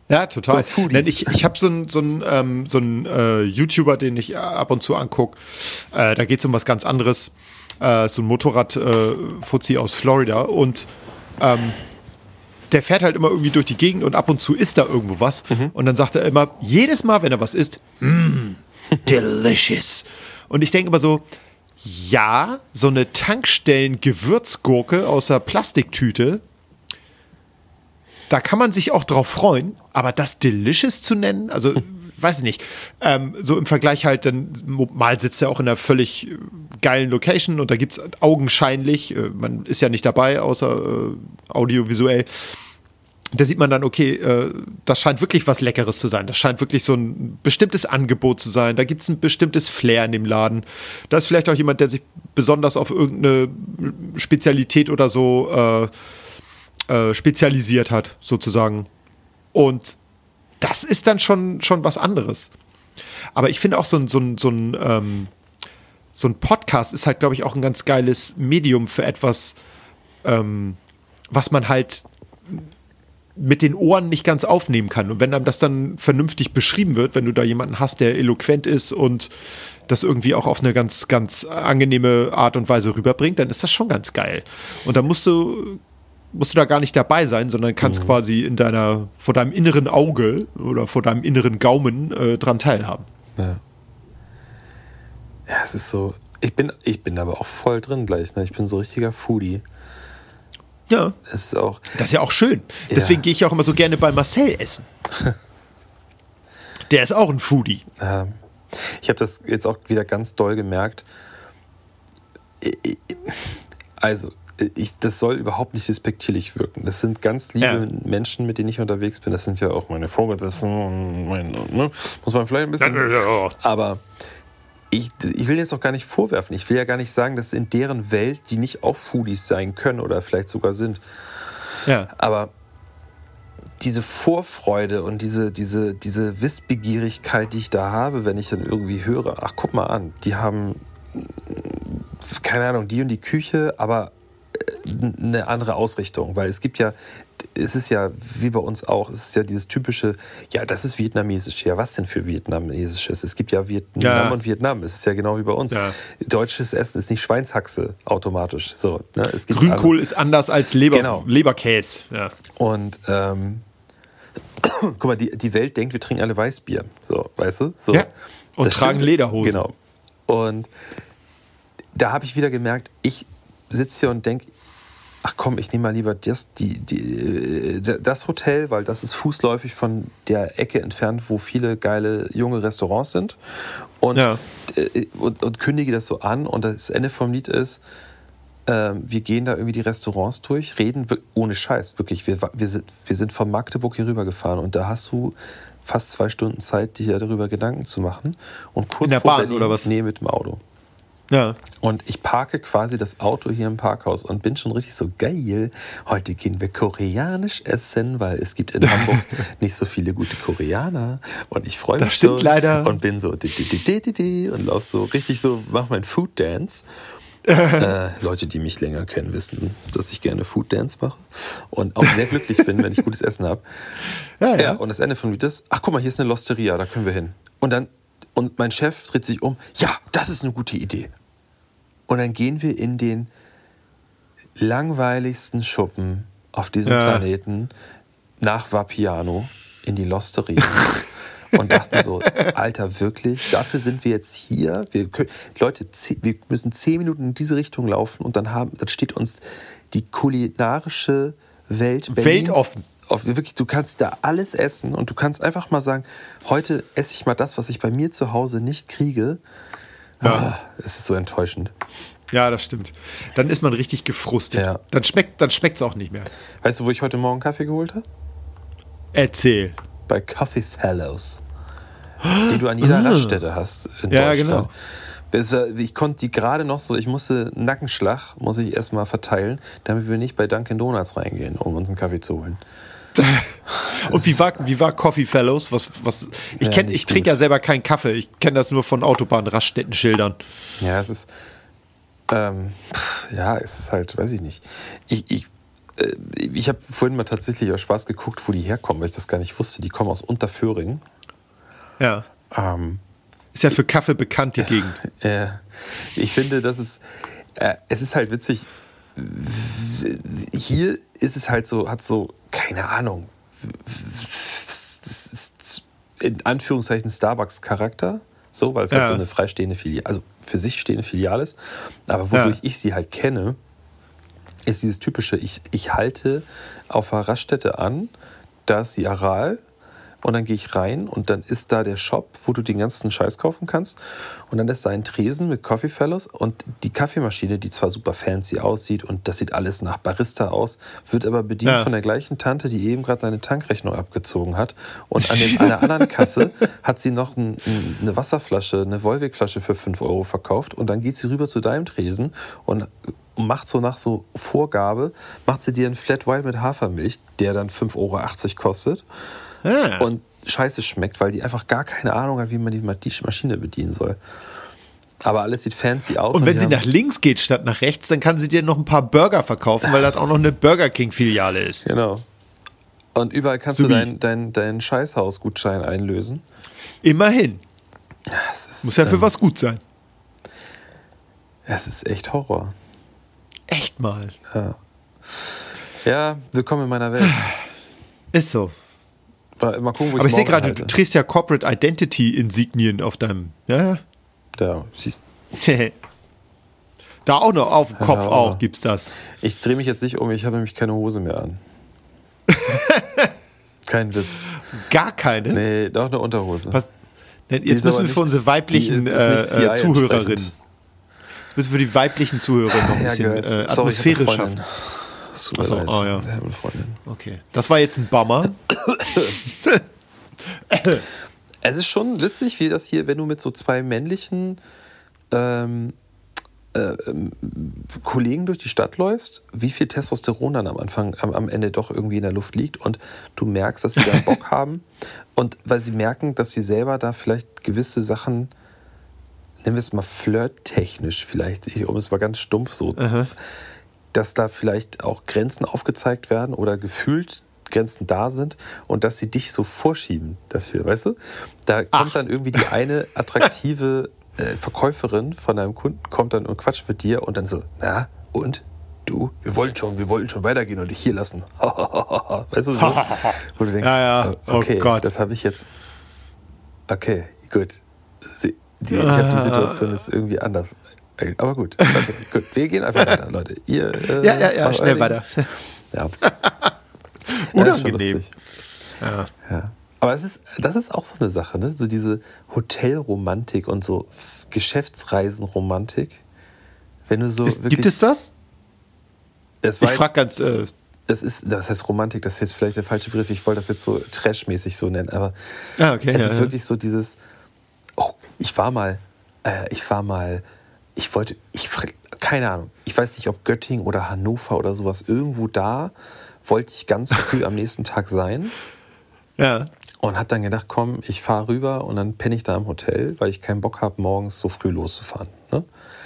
Ja, total. So. Nein, ich ich habe so einen so ähm, so äh, YouTuber, den ich ab und zu angucke. Äh, da geht es um was ganz anderes. Äh, so ein Motorrad-Fuzzi aus Florida. Und ähm, der fährt halt immer irgendwie durch die Gegend und ab und zu isst da irgendwo was. Und dann sagt er immer, jedes Mal, wenn er was isst, mm, <laughs> delicious. Und ich denke immer so, ja, so eine Tankstellen-Gewürzgurke aus der Plastiktüte, da kann man sich auch drauf freuen, aber das Delicious zu nennen, also <laughs> weiß ich nicht, ähm, so im Vergleich halt, dann mal sitzt er auch in einer völlig äh, geilen Location und da gibt es augenscheinlich, äh, man ist ja nicht dabei, außer äh, audiovisuell, da sieht man dann, okay, äh, das scheint wirklich was Leckeres zu sein. Das scheint wirklich so ein bestimmtes Angebot zu sein. Da gibt es ein bestimmtes Flair in dem Laden. Da ist vielleicht auch jemand, der sich besonders auf irgendeine Spezialität oder so äh, äh, spezialisiert hat, sozusagen. Und das ist dann schon, schon was anderes. Aber ich finde auch so ein, so ein, so ein, ähm, so ein Podcast ist halt, glaube ich, auch ein ganz geiles Medium für etwas, ähm, was man halt mit den Ohren nicht ganz aufnehmen kann. Und wenn einem das dann vernünftig beschrieben wird, wenn du da jemanden hast, der eloquent ist und das irgendwie auch auf eine ganz, ganz angenehme Art und Weise rüberbringt, dann ist das schon ganz geil. Und da musst du, musst du da gar nicht dabei sein, sondern kannst mhm. quasi in deiner, vor deinem inneren Auge oder vor deinem inneren Gaumen äh, dran teilhaben. Ja. ja, es ist so, ich bin, ich bin aber auch voll drin gleich, ne? Ich bin so richtiger Foodie. Ja. Das ist auch. Das ist ja auch schön. Ja. Deswegen gehe ich auch immer so gerne bei Marcel essen. <laughs> Der ist auch ein Foodie. Ja. Ich habe das jetzt auch wieder ganz doll gemerkt. Also, ich, das soll überhaupt nicht despektierlich wirken. Das sind ganz liebe ja. Menschen, mit denen ich unterwegs bin. Das sind ja auch meine Vorgesetzten und mein, ne? muss man vielleicht ein bisschen. Aber ich, ich will jetzt auch gar nicht vorwerfen. Ich will ja gar nicht sagen, dass in deren Welt die nicht auch Foodies sein können oder vielleicht sogar sind. Ja. Aber diese Vorfreude und diese, diese, diese Wissbegierigkeit, die ich da habe, wenn ich dann irgendwie höre, ach guck mal an, die haben, keine Ahnung, die und die Küche, aber äh, eine andere Ausrichtung, weil es gibt ja es ist ja wie bei uns auch, es ist ja dieses typische, ja, das ist vietnamesisch. Ja, was denn für vietnamesisches? Es gibt ja Vietnam ja. und Vietnam. Es ist ja genau wie bei uns. Ja. Deutsches Essen ist nicht Schweinshaxe automatisch. So, ne? es gibt Grünkohl ist anders als Leber, genau. Leberkäse. Ja. Und ähm, <coughs> guck mal, die, die Welt denkt, wir trinken alle Weißbier. So, weißt du? So. Ja. Und das tragen stimmt. Lederhosen. Genau. Und da habe ich wieder gemerkt, ich sitze hier und denke, ach komm, ich nehme mal lieber das, die, die, äh, das Hotel, weil das ist fußläufig von der Ecke entfernt, wo viele geile junge Restaurants sind. Und, ja. Äh, und, und, kündige das so an. Und das Ende vom Lied ist, äh, wir gehen da irgendwie die Restaurants durch, reden ohne Scheiß, wirklich. Wir, wir, sind, wir sind von Magdeburg hier rüber gefahren und da hast du fast zwei Stunden Zeit, dir darüber Gedanken zu machen. Und kurz In der vor Bahn Berlin, oder was? Nee, mit dem Auto. Ja. Und ich parke quasi das Auto hier im Parkhaus und bin schon richtig so geil. Heute gehen wir koreanisch essen, weil es gibt in <laughs> Hamburg nicht so viele gute Koreaner. Und ich freue mich das stimmt schon leider. und bin so di, di, di, und lauf so richtig so, mach mein Food Dance. <laughs> äh, Leute, die mich länger kennen, wissen, dass ich gerne Food Dance mache und auch sehr glücklich bin, wenn ich gutes Essen habe. <laughs> Ja, ja. ja, und das Ende von ist, ach guck mal, hier ist eine Losteria, da können wir hin. Und dann und mein Chef dreht sich um, ja, das ist eine gute Idee. Und dann gehen wir in den langweiligsten Schuppen auf diesem ja. Planeten nach Vapiano in die Losteria. <laughs> und dachten so, Alter, wirklich, dafür sind wir jetzt hier. Wir können, Leute, wir müssen zehn Minuten in diese Richtung laufen und dann, haben, dann steht uns die kulinarische Welt Berlins Weltoffen wirklich, du kannst da alles essen und du kannst einfach mal sagen, heute esse ich mal das, was ich bei mir zu Hause nicht kriege. Ja. Oh, es ist so enttäuschend. Ja, das stimmt. Dann ist man richtig gefrustet. Ja. Dann schmeckt es dann auch nicht mehr. Weißt du, wo ich heute Morgen Kaffee geholt habe? Erzähl. Bei Coffee Fellows. Die du an jeder ah. Raststätte hast in ja, Deutschland. genau. Ich konnte die gerade noch so, ich musste Nackenschlag, muss ich erstmal verteilen, damit wir nicht bei Dunkin' Donuts reingehen, um uns einen Kaffee zu holen. Und wie war, wie war Coffee Fellows? Was, was, ich ja, ich trinke ja selber keinen Kaffee. Ich kenne das nur von Autobahn-Raststätten-Schildern. Ja, es ist. Ähm, ja, es ist halt, weiß ich nicht. Ich, ich, äh, ich habe vorhin mal tatsächlich aus Spaß geguckt, wo die herkommen, weil ich das gar nicht wusste. Die kommen aus Unterföhring. Ja. Ähm, ist ja für Kaffee bekannt, die <laughs> Gegend. Äh, ich finde, dass es. Äh, es ist halt witzig. Hier ist es halt so, hat so, keine Ahnung, in Anführungszeichen Starbucks-Charakter. so, weil es halt Ja. so eine freistehende Filiale, also für sich stehende Filiale ist. Aber wodurch Ja. ich sie halt kenne, ist dieses typische, ich, ich halte auf der Raststätte an, da ist die Aral und dann gehe ich rein und dann ist da der Shop, wo du den ganzen Scheiß kaufen kannst. Und dann ist da ein Tresen mit Coffee Fellows und die Kaffeemaschine, die zwar super fancy aussieht und das sieht alles nach Barista aus, wird aber bedient Ja. von der gleichen Tante, die eben gerade deine Tankrechnung abgezogen hat. Und an, dem, an der anderen Kasse <laughs> hat sie noch ein, ein, eine Wasserflasche, eine Volvic-Flasche für 5 Euro verkauft und dann geht sie rüber zu deinem Tresen und macht so nach so Vorgabe, macht sie dir einen Flat White mit Hafermilch, der dann 5,80 Euro kostet Ah. und scheiße schmeckt, weil die einfach gar keine Ahnung hat, wie man die Ma- die Maschine bedienen soll. Aber alles sieht fancy aus. Und wenn die sie nach links geht statt nach rechts, dann kann sie dir noch ein paar Burger verkaufen, weil das auch noch eine Burger King-Filiale ist. Genau. Und überall kannst Subi. du deinen dein, dein Scheißhausgutschein einlösen. Immerhin. Es ist, Muss ja für ähm, was gut sein. Es ist echt Horror. Echt mal. Ja, willkommen in meiner Welt. Ist so. Mal gucken, wo Aber ich sehe gerade, du trägst ja Corporate Identity Insignien auf deinem. Ja, Ja, ja. <laughs> da auch noch auf dem Kopf Ja. auch gibt's das. ich drehe mich jetzt nicht um, ich habe nämlich keine Hose mehr an. <laughs> Kein Witz. Gar keine. Nee, doch eine Unterhose. Was, jetzt müssen wir nicht- für unsere weiblichen äh, äh, Zuhörerinnen. Jetzt müssen wir die weiblichen Zuhörer noch ein bisschen Girls. äh, Sorry, ich hab Atmosphäre Freundin. schaffen. Es tut mir Ach so, leid. oh ja. Habe eine Freundin. Okay. Das war jetzt ein Bummer. Es ist schon witzig, wie das hier, wenn du mit so zwei männlichen ähm, äh, ähm, Kollegen durch die Stadt läufst, wie viel Testosteron dann am Anfang, am, am Ende doch irgendwie in der Luft liegt und du merkst, dass sie da Bock <laughs> haben und weil sie merken, dass sie selber da vielleicht gewisse Sachen, nennen wir es mal flirttechnisch vielleicht, ich, um es mal ganz stumpf so, dass da vielleicht auch Grenzen aufgezeigt werden oder gefühlt Grenzen da sind und dass sie dich so vorschieben dafür, weißt du? Da kommt Ach. dann irgendwie die eine attraktive <laughs> äh, Verkäuferin von deinem Kunden, kommt dann und quatscht mit dir und dann so, na und? Du, wir wollten schon, wir wollten schon weitergehen und dich hier lassen. <laughs> weißt du so? <laughs> Wo du denkst, Ja, ja. äh, Oh okay, Gott. das habe ich jetzt. Okay, gut. Sie, die, ich habe die Situation jetzt irgendwie anders. Aber gut, okay, gut. Wir gehen einfach weiter, Leute. Ihr, äh, Ja, ja, ja, schnell weiter. Ja. Unangenehm. Ja, Ja. Aber es ist, das ist auch so eine Sache, ne? So diese Hotelromantik und so Geschäftsreisenromantik. Wenn du so Ist, wirklich. gibt es das? es Ich frage ganz. Äh, das ist, das heißt Romantik, das ist jetzt vielleicht der falsche Begriff. Ich wollte das jetzt so trashmäßig so nennen, aber Ah, okay, es ja, ist ja. wirklich so dieses. Oh, ich war mal, äh, ich war mal, ich wollte, ich keine Ahnung, ich weiß nicht, ob Göttingen oder Hannover oder sowas irgendwo da wollte ich ganz früh am nächsten Tag sein <laughs> ja. und habe dann gedacht, komm, ich fahre rüber und dann penne ich da im Hotel, weil ich keinen Bock habe, morgens so früh loszufahren. Ne?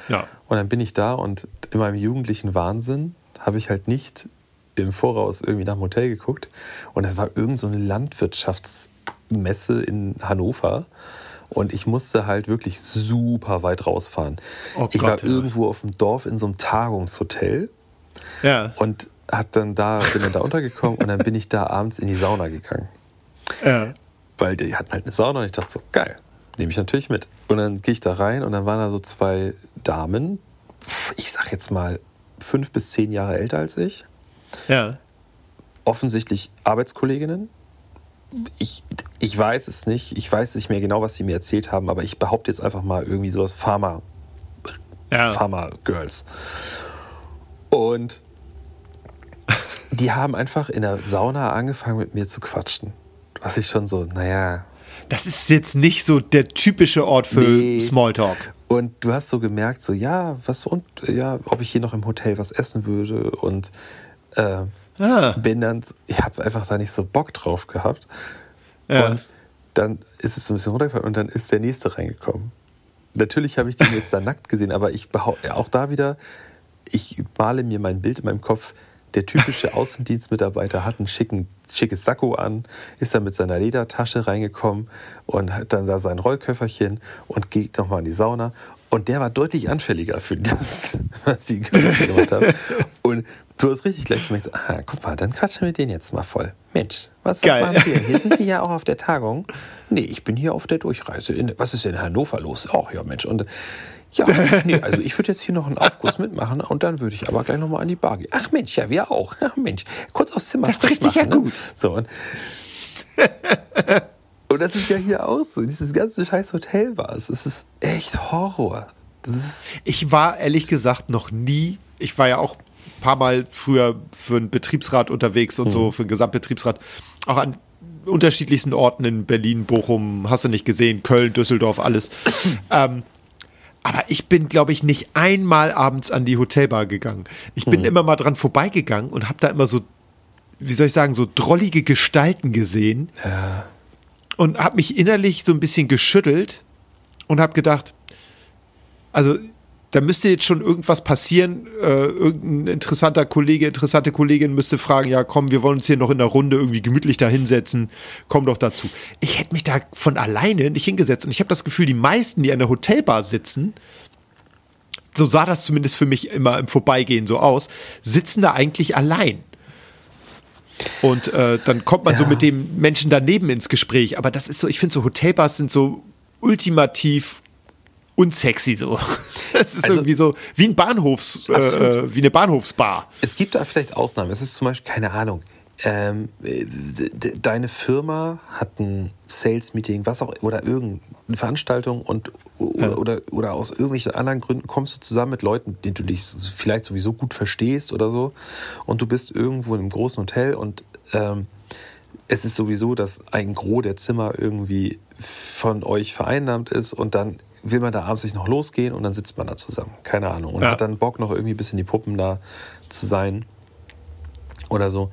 Ja. Und dann bin ich da und in meinem jugendlichen Wahnsinn habe ich halt nicht im Voraus irgendwie nach dem Hotel geguckt. Und es war irgend so eine Landwirtschaftsmesse in Hannover. Und ich musste halt wirklich super weit rausfahren. Oh ich Gott, war ja. irgendwo auf dem Dorf in so einem Tagungshotel Ja. und hab dann da, bin dann da untergekommen und dann bin ich da abends in die Sauna gegangen ja. weil die hatten halt eine Sauna und ich dachte so, geil, nehme ich natürlich mit. Und dann gehe ich da rein und dann waren da so zwei Damen, ich sag jetzt mal fünf bis zehn Jahre älter als ich, Ja. offensichtlich Arbeitskolleginnen. Ich, ich weiß es nicht, ich weiß nicht mehr genau, was sie mir erzählt haben, aber ich behaupte jetzt einfach mal irgendwie sowas Pharma, Ja. Pharma Girls. Und die haben einfach in der Sauna angefangen mit mir zu quatschen. Was ich schon so, naja, Das ist jetzt nicht so der typische Ort für Nee. Smalltalk. Und du hast so gemerkt, so, ja, was und, ja, ob ich hier noch im Hotel was essen würde. Und äh, Ah. bin dann, ich habe einfach da nicht so Bock drauf gehabt. Ja. Und dann ist es so ein bisschen runtergefallen und dann ist der nächste reingekommen. Natürlich habe ich den jetzt da <laughs> nackt gesehen, aber ich behaupte, auch da wieder, ich male mir mein Bild in meinem Kopf. Der typische <laughs> Außendienstmitarbeiter hat ein schicken, schickes Sakko an, ist dann mit seiner Ledertasche reingekommen und hat dann da sein Rollköfferchen und geht nochmal in die Sauna. Und der war deutlich anfälliger für das, <laughs> was sie, <laughs> gemacht haben. Und Du hast richtig gleich gemerkt, ah, guck mal, dann quatschen wir den jetzt mal voll. Mensch, was, was Geil. machen wir? Hier sind Sie ja auch auf der Tagung. Nee, ich bin hier auf der Durchreise. In, was ist denn in Hannover los? Ach ja, Mensch. Und ja, nee, also ich würde jetzt hier noch einen Aufguss mitmachen und dann würde ich aber gleich nochmal an die Bar gehen. Ach Mensch, ja, wir auch. Ach Mensch, kurz aufs Zimmer. Das frisch trifft dich ja machen, ne? gut. So, und, <laughs> und das ist ja hier auch so. Dieses ganze scheiß Hotel war es. Es ist echt Horror. Das ist, Ich war ehrlich gesagt noch nie, ich war ja auch ein paar Mal früher für einen Betriebsrat unterwegs und Mhm. so, für einen Gesamtbetriebsrat, auch an unterschiedlichsten Orten in Berlin, Bochum, hast du nicht gesehen, Köln, Düsseldorf, alles. <clears throat> ähm, aber ich bin, glaube ich, nicht einmal abends an die Hotelbar gegangen. Ich bin immer mal dran vorbeigegangen und habe da immer so, wie soll ich sagen, so drollige Gestalten gesehen und habe mich innerlich so ein bisschen geschüttelt und habe gedacht, also da müsste jetzt schon irgendwas passieren. Äh, irgendein interessanter Kollege, interessante Kollegin müsste fragen, ja komm, wir wollen uns hier noch in der Runde irgendwie gemütlich da hinsetzen. Komm doch dazu. Ich hätte mich da von alleine nicht hingesetzt. Und ich habe das Gefühl, die meisten, die an der Hotelbar sitzen, so sah das zumindest für mich immer im Vorbeigehen so aus, sitzen da eigentlich allein. Und äh, dann kommt man so Ja. mit dem Menschen daneben ins Gespräch. Aber das ist so, ich finde so Hotelbars sind so ultimativ unsexy so. <laughs> Es ist Also- irgendwie so wie ein Bahnhofs, äh, äh, wie eine Bahnhofsbar. Es gibt da vielleicht Ausnahmen. Es ist zum Beispiel, keine Ahnung, ähm, äh, deine Firma hat ein Sales-Meeting, was auch, oder irgendeine Veranstaltung und oder, Ja. oder, oder aus irgendwelchen anderen Gründen kommst du zusammen mit Leuten, die du dich vielleicht sowieso gut verstehst oder so und du bist irgendwo in einem großen Hotel und ähm, es ist sowieso, dass ein Gros der Zimmer irgendwie von euch vereinnahmt ist und dann will man da abends nicht noch losgehen und dann sitzt man da zusammen. Keine Ahnung. Und Ja. hat dann Bock, noch irgendwie ein bisschen die Puppen da zu sein oder so.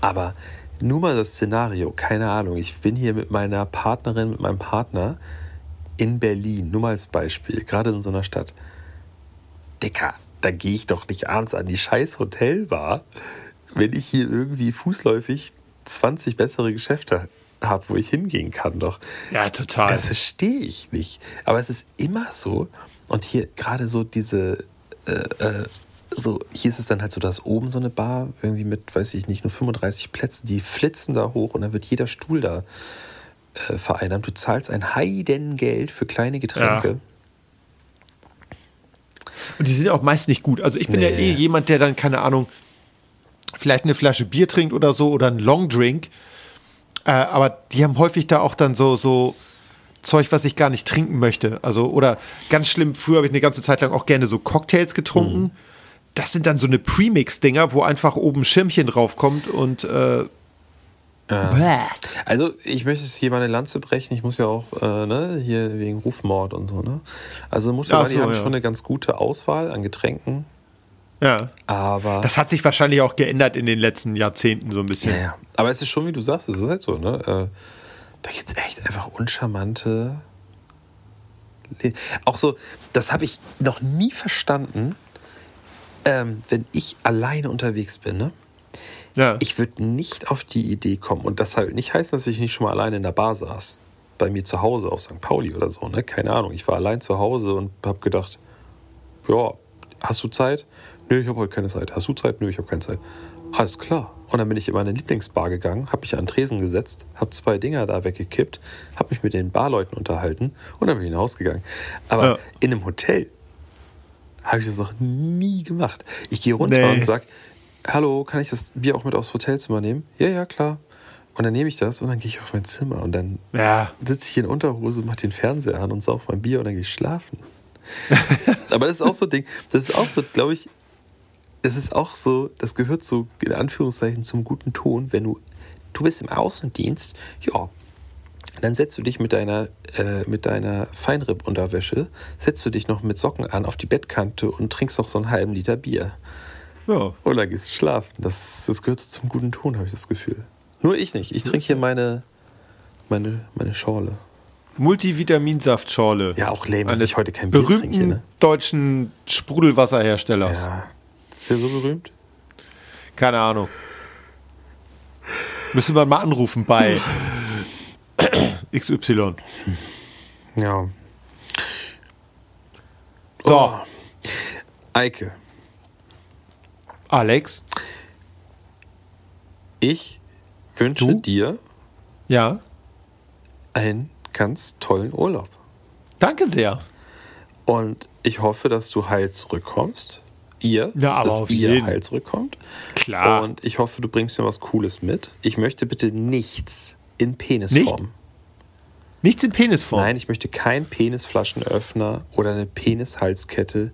Aber nur mal das Szenario, keine Ahnung. Ich bin hier mit meiner Partnerin, mit meinem Partner in Berlin, nur mal als Beispiel, gerade in so einer Stadt. Dicker, da gehe ich doch nicht abends an die scheiß Hotelbar, wenn ich hier irgendwie fußläufig 20 bessere Geschäfte habe, wo ich hingehen kann doch. Ja, total. Das verstehe ich nicht. Aber es ist immer so. Und hier gerade so diese, äh, äh, so, hier ist es dann halt so, dass oben so eine Bar irgendwie mit, weiß ich nicht, nur 35 Plätzen, die flitzen da hoch und dann wird jeder Stuhl da äh, vereinnahmt. Du zahlst ein Heidengeld für kleine Getränke. Und die sind auch meist nicht gut. Also ich bin ja Nee. eh jemand, der dann, keine Ahnung, vielleicht eine Flasche Bier trinkt oder so oder einen Longdrink. Äh, aber die haben häufig da auch dann so, so Zeug, was ich gar nicht trinken möchte. Also, oder ganz schlimm, früher habe ich eine ganze Zeit lang auch gerne so Cocktails getrunken. Das sind dann so eine Premix-Dinger, wo einfach oben ein Schirmchen draufkommt und äh, bäh. Also, ich möchte es hier mal eine Lanze brechen. Ich muss ja auch, äh, ne, hier wegen Rufmord und so, ne? Also, ja die so, haben ja. schon eine ganz gute Auswahl an Getränken. Ja. Aber. Das hat sich wahrscheinlich auch geändert in den letzten Jahrzehnten so ein bisschen. Ja, ja. Aber es ist schon, wie du sagst, es ist halt so, ne? Äh, da gibt es echt einfach uncharmante. Le Auch so, das habe ich noch nie verstanden, ähm, wenn ich alleine unterwegs bin, ne? Ja. Ich würde nicht auf die Idee kommen. Und das halt nicht heißt, dass ich nicht schon mal alleine in der Bar saß. Bei mir zu Hause auf St. Pauli oder so, ne? Keine Ahnung. Ich war allein zu Hause und habe gedacht, ja, hast du Zeit? Nö, ich habe heute keine Zeit. Hast du Zeit? Nö, ich habe keine Zeit. Alles klar. Und dann bin ich in meine Lieblingsbar gegangen, habe mich an Tresen gesetzt, habe zwei Dinger da weggekippt, habe mich mit den Barleuten unterhalten und dann bin ich nach Hause gegangen. Aber Ja. in einem Hotel habe ich das noch nie gemacht. Ich gehe runter Nee. und sage, hallo, kann ich das Bier auch mit aufs Hotelzimmer nehmen? Ja, ja, klar. Und dann nehme ich das und dann gehe ich auf mein Zimmer und dann ja. sitze ich hier in Unterhose, mache den Fernseher an und sauf mein Bier und dann gehe ich schlafen. <laughs> Aber das ist auch so ein Ding, das ist auch so, glaube ich, es ist auch so, das gehört so in Anführungszeichen zum guten Ton, wenn du, du bist im Außendienst, ja, dann setzt du dich mit deiner, äh, mit deiner Feinripp-Unterwäsche, setzt du dich noch mit Socken an auf die Bettkante und trinkst noch so einen halben Liter Bier. ja. Dann gehst du schlafen. Das, das gehört so zum guten Ton, habe ich das Gefühl. Nur ich nicht. Ich trinke hier meine, meine, meine Schorle. Multivitaminsaftschorle. Ja, auch lame, dass ich heute kein Bier berühmten trinke, ne? deutschen Sprudelwasserherstellers. Ja. Ist der so berühmt? Keine Ahnung. Müssen wir mal anrufen bei <laughs> XY. Ja. So, Oh. Eike, Alex. Ich wünsche Du? dir Ja. einen ganz tollen Urlaub. Danke sehr. Und ich hoffe, dass du heil zurückkommst. Ihr, Ja, aber dass auf ihr jeden. heil zurückkommt. Klar. Und ich hoffe, du bringst mir was Cooles mit. Ich möchte bitte nichts in Penisform. Nichts in Penisform. Nein, ich möchte keinen Penisflaschenöffner oder eine Penishalskette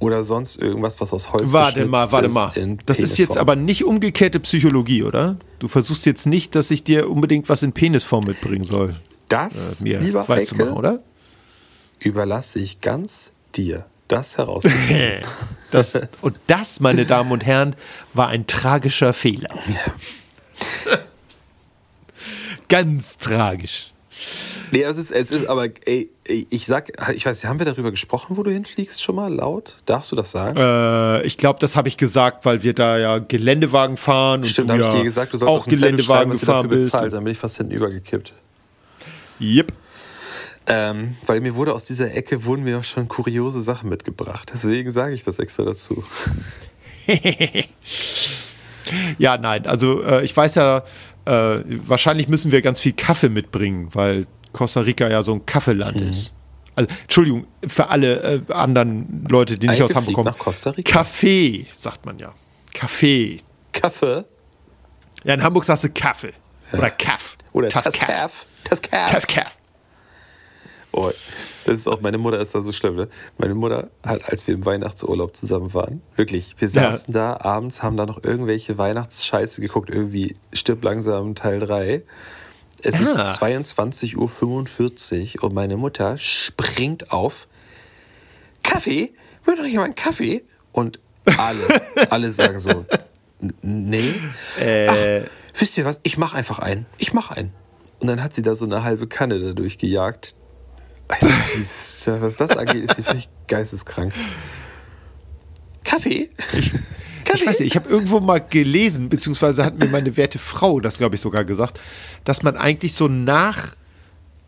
oder sonst irgendwas, was aus Holz Warte mal, warte mal. Das ist jetzt aber nicht umgekehrte Psychologie, oder? Du versuchst jetzt nicht, dass ich dir unbedingt was in Penisform mitbringen soll. Das, Äh, mir lieber weißt du Heike, mal, oder? überlasse ich ganz dir, das herauszufinden. <laughs> Das, und das, meine Damen und Herren, war ein tragischer Fehler. Ganz tragisch. nee, es ist, es ist aber, ey, ich sag, ich weiß, haben wir darüber gesprochen, wo du hinfliegst schon mal laut? Darfst du das sagen? Äh, ich glaube, das habe ich gesagt, weil wir da ja Geländewagen fahren und Stimmt, du da habe ja ich dir gesagt, du sollst auch Geländewagen was ihr dafür bezahlt. Dann bin ich fast hinten übergekippt. Yep. Ähm, weil mir wurde aus dieser Ecke wurden mir auch schon kuriose Sachen mitgebracht. Deswegen sage ich das extra dazu. <laughs> Ja, nein, also äh, ich weiß ja, äh, wahrscheinlich müssen wir ganz viel Kaffee mitbringen, weil Costa Rica ja so ein Kaffeeland Mhm. ist. Also, Entschuldigung, für alle äh, anderen Leute, die nicht aus Hamburg kommen. nach Costa Rica. Kaffee, sagt man ja. Kaffee. Kaffee Ja, in Hamburg sagst du Kaffee. Oder Kaff. oder Tas Tascaf. Tascaf. Oh, das ist auch, meine Mutter ist da so schlimm, ne? Meine Mutter hat, als wir im Weihnachtsurlaub zusammen waren, wirklich, wir Ja. saßen da abends, haben da noch irgendwelche Weihnachtsscheiße geguckt, irgendwie Stirb langsam Teil 3. Es Ah. ist 22.45 Uhr und meine Mutter springt auf. Kaffee? Will doch jemand Kaffee? Und alle, <laughs> alle sagen so, "N- nee. Äh, Ach, wisst ihr was? Ich mach einfach einen. Ich mach einen. Und dann hat sie da so eine halbe Kanne dadurch gejagt. Also, ist- was das angeht, ist sie völlig geisteskrank. Kaffee? Ich weiß nicht, ich habe irgendwo mal gelesen, beziehungsweise hat mir meine werte Frau das, glaube ich, sogar gesagt, dass man eigentlich so nach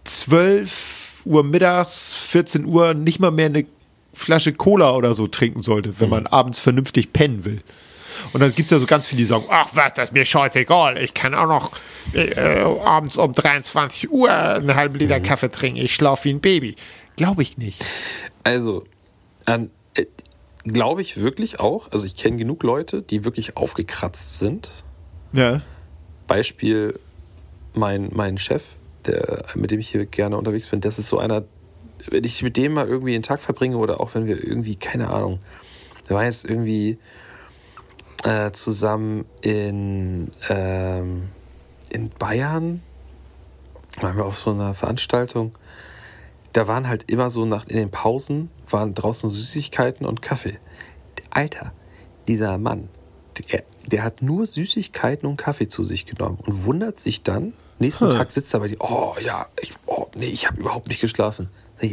12 Uhr mittags, 14 Uhr nicht mal mehr eine Flasche Cola oder so trinken sollte, wenn man abends vernünftig pennen will. Und dann gibt es ja so ganz viele, die sagen, ach was, das ist mir scheißegal, ich kann auch noch äh, abends um 23 Uhr einen halben Liter Kaffee trinken, ich schlafe wie ein Baby. Glaube ich nicht. Also, an, äh, glaube ich wirklich auch. Also, ich kenne genug Leute, die wirklich aufgekratzt sind. Ja. Beispiel mein, mein Chef, der, mit dem ich hier gerne unterwegs bin, das ist so einer, wenn ich mit dem mal irgendwie einen Tag verbringe oder auch wenn wir irgendwie, keine Ahnung, wir waren jetzt irgendwie äh, zusammen in, ähm, in Bayern, waren wir auf so einer Veranstaltung, da waren halt immer so nach in den Pausen waren draußen Süßigkeiten und Kaffee. Alter, dieser Mann, der, der hat nur Süßigkeiten und Kaffee zu sich genommen und wundert sich dann, nächsten Hm. Tag sitzt er bei dir, oh ja, ich, oh, nee, ich habe überhaupt nicht geschlafen.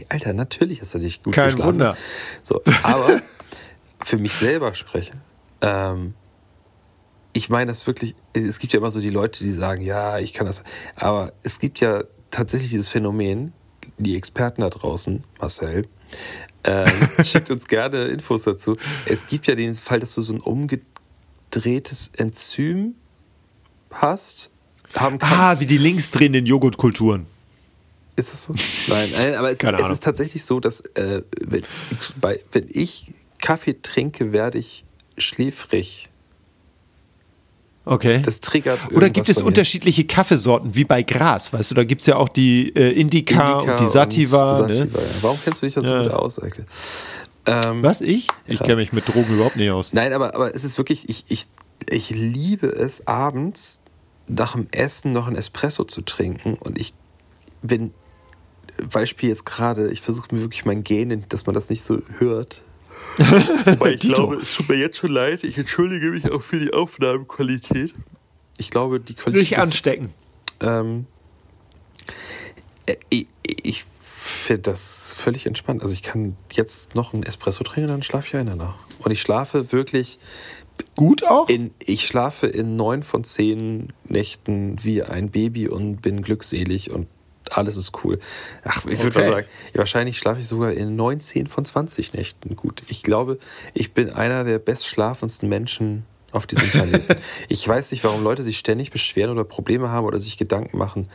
Alter, natürlich hast du nicht gut Kein geschlafen. Wunder. So, aber <laughs> für mich selber sprechen, ähm, ich meine das wirklich, es gibt ja immer so die Leute, die sagen, ja, ich kann das, aber es gibt ja tatsächlich dieses Phänomen, die Experten da draußen, Marcel, ähm, <laughs> schickt uns gerne Infos dazu. Es gibt ja den Fall, dass du so ein umgedrehtes Enzym hast, haben kannst. Ah, wie die linksdrehenden Joghurtkulturen. Ist das so? Nein, nein aber es, <laughs> es ist tatsächlich so, dass äh, wenn, bei, wenn ich Kaffee trinke, werde ich schläfrig. Okay. Das triggert Oder gibt es unterschiedliche Kaffeesorten, wie bei Gras, weißt du? Da gibt es ja auch die äh, Indica, Indica und die Sativa. und ne? Sativa, ja. Warum kennst du dich da so Ja. gut aus, Eike? Ähm, Was, ich? Ich Ja. kenne mich mit Drogen überhaupt nicht aus. Nein, aber, aber es ist wirklich, ich, ich, ich liebe es abends nach dem Essen noch ein Espresso zu trinken und ich bin, Beispiel jetzt gerade, ich versuche mir wirklich mein Gähnen, dass man das nicht so hört. <laughs> Wobei ich glaube, es tut mir jetzt schon leid, ich entschuldige mich auch für die Aufnahmequalität. Ich glaube, die Qualität Nicht ist anstecken. ähm, äh, ich ich finde das völlig entspannt. Also ich kann jetzt noch einen Espresso trinken und dann schlafe ich ein danach. Und ich schlafe wirklich Gut auch? in, ich schlafe in neun von zehn Nächten wie ein Baby und bin glückselig und alles ist cool. Ach, ich würde mal sagen, wahrscheinlich schlafe ich sogar in 19 von 20 Nächten gut. Ich glaube, ich bin einer der bestschlafendsten Menschen auf diesem Planeten. <laughs> ich weiß nicht, warum Leute sich ständig beschweren oder Probleme haben oder sich Gedanken machen.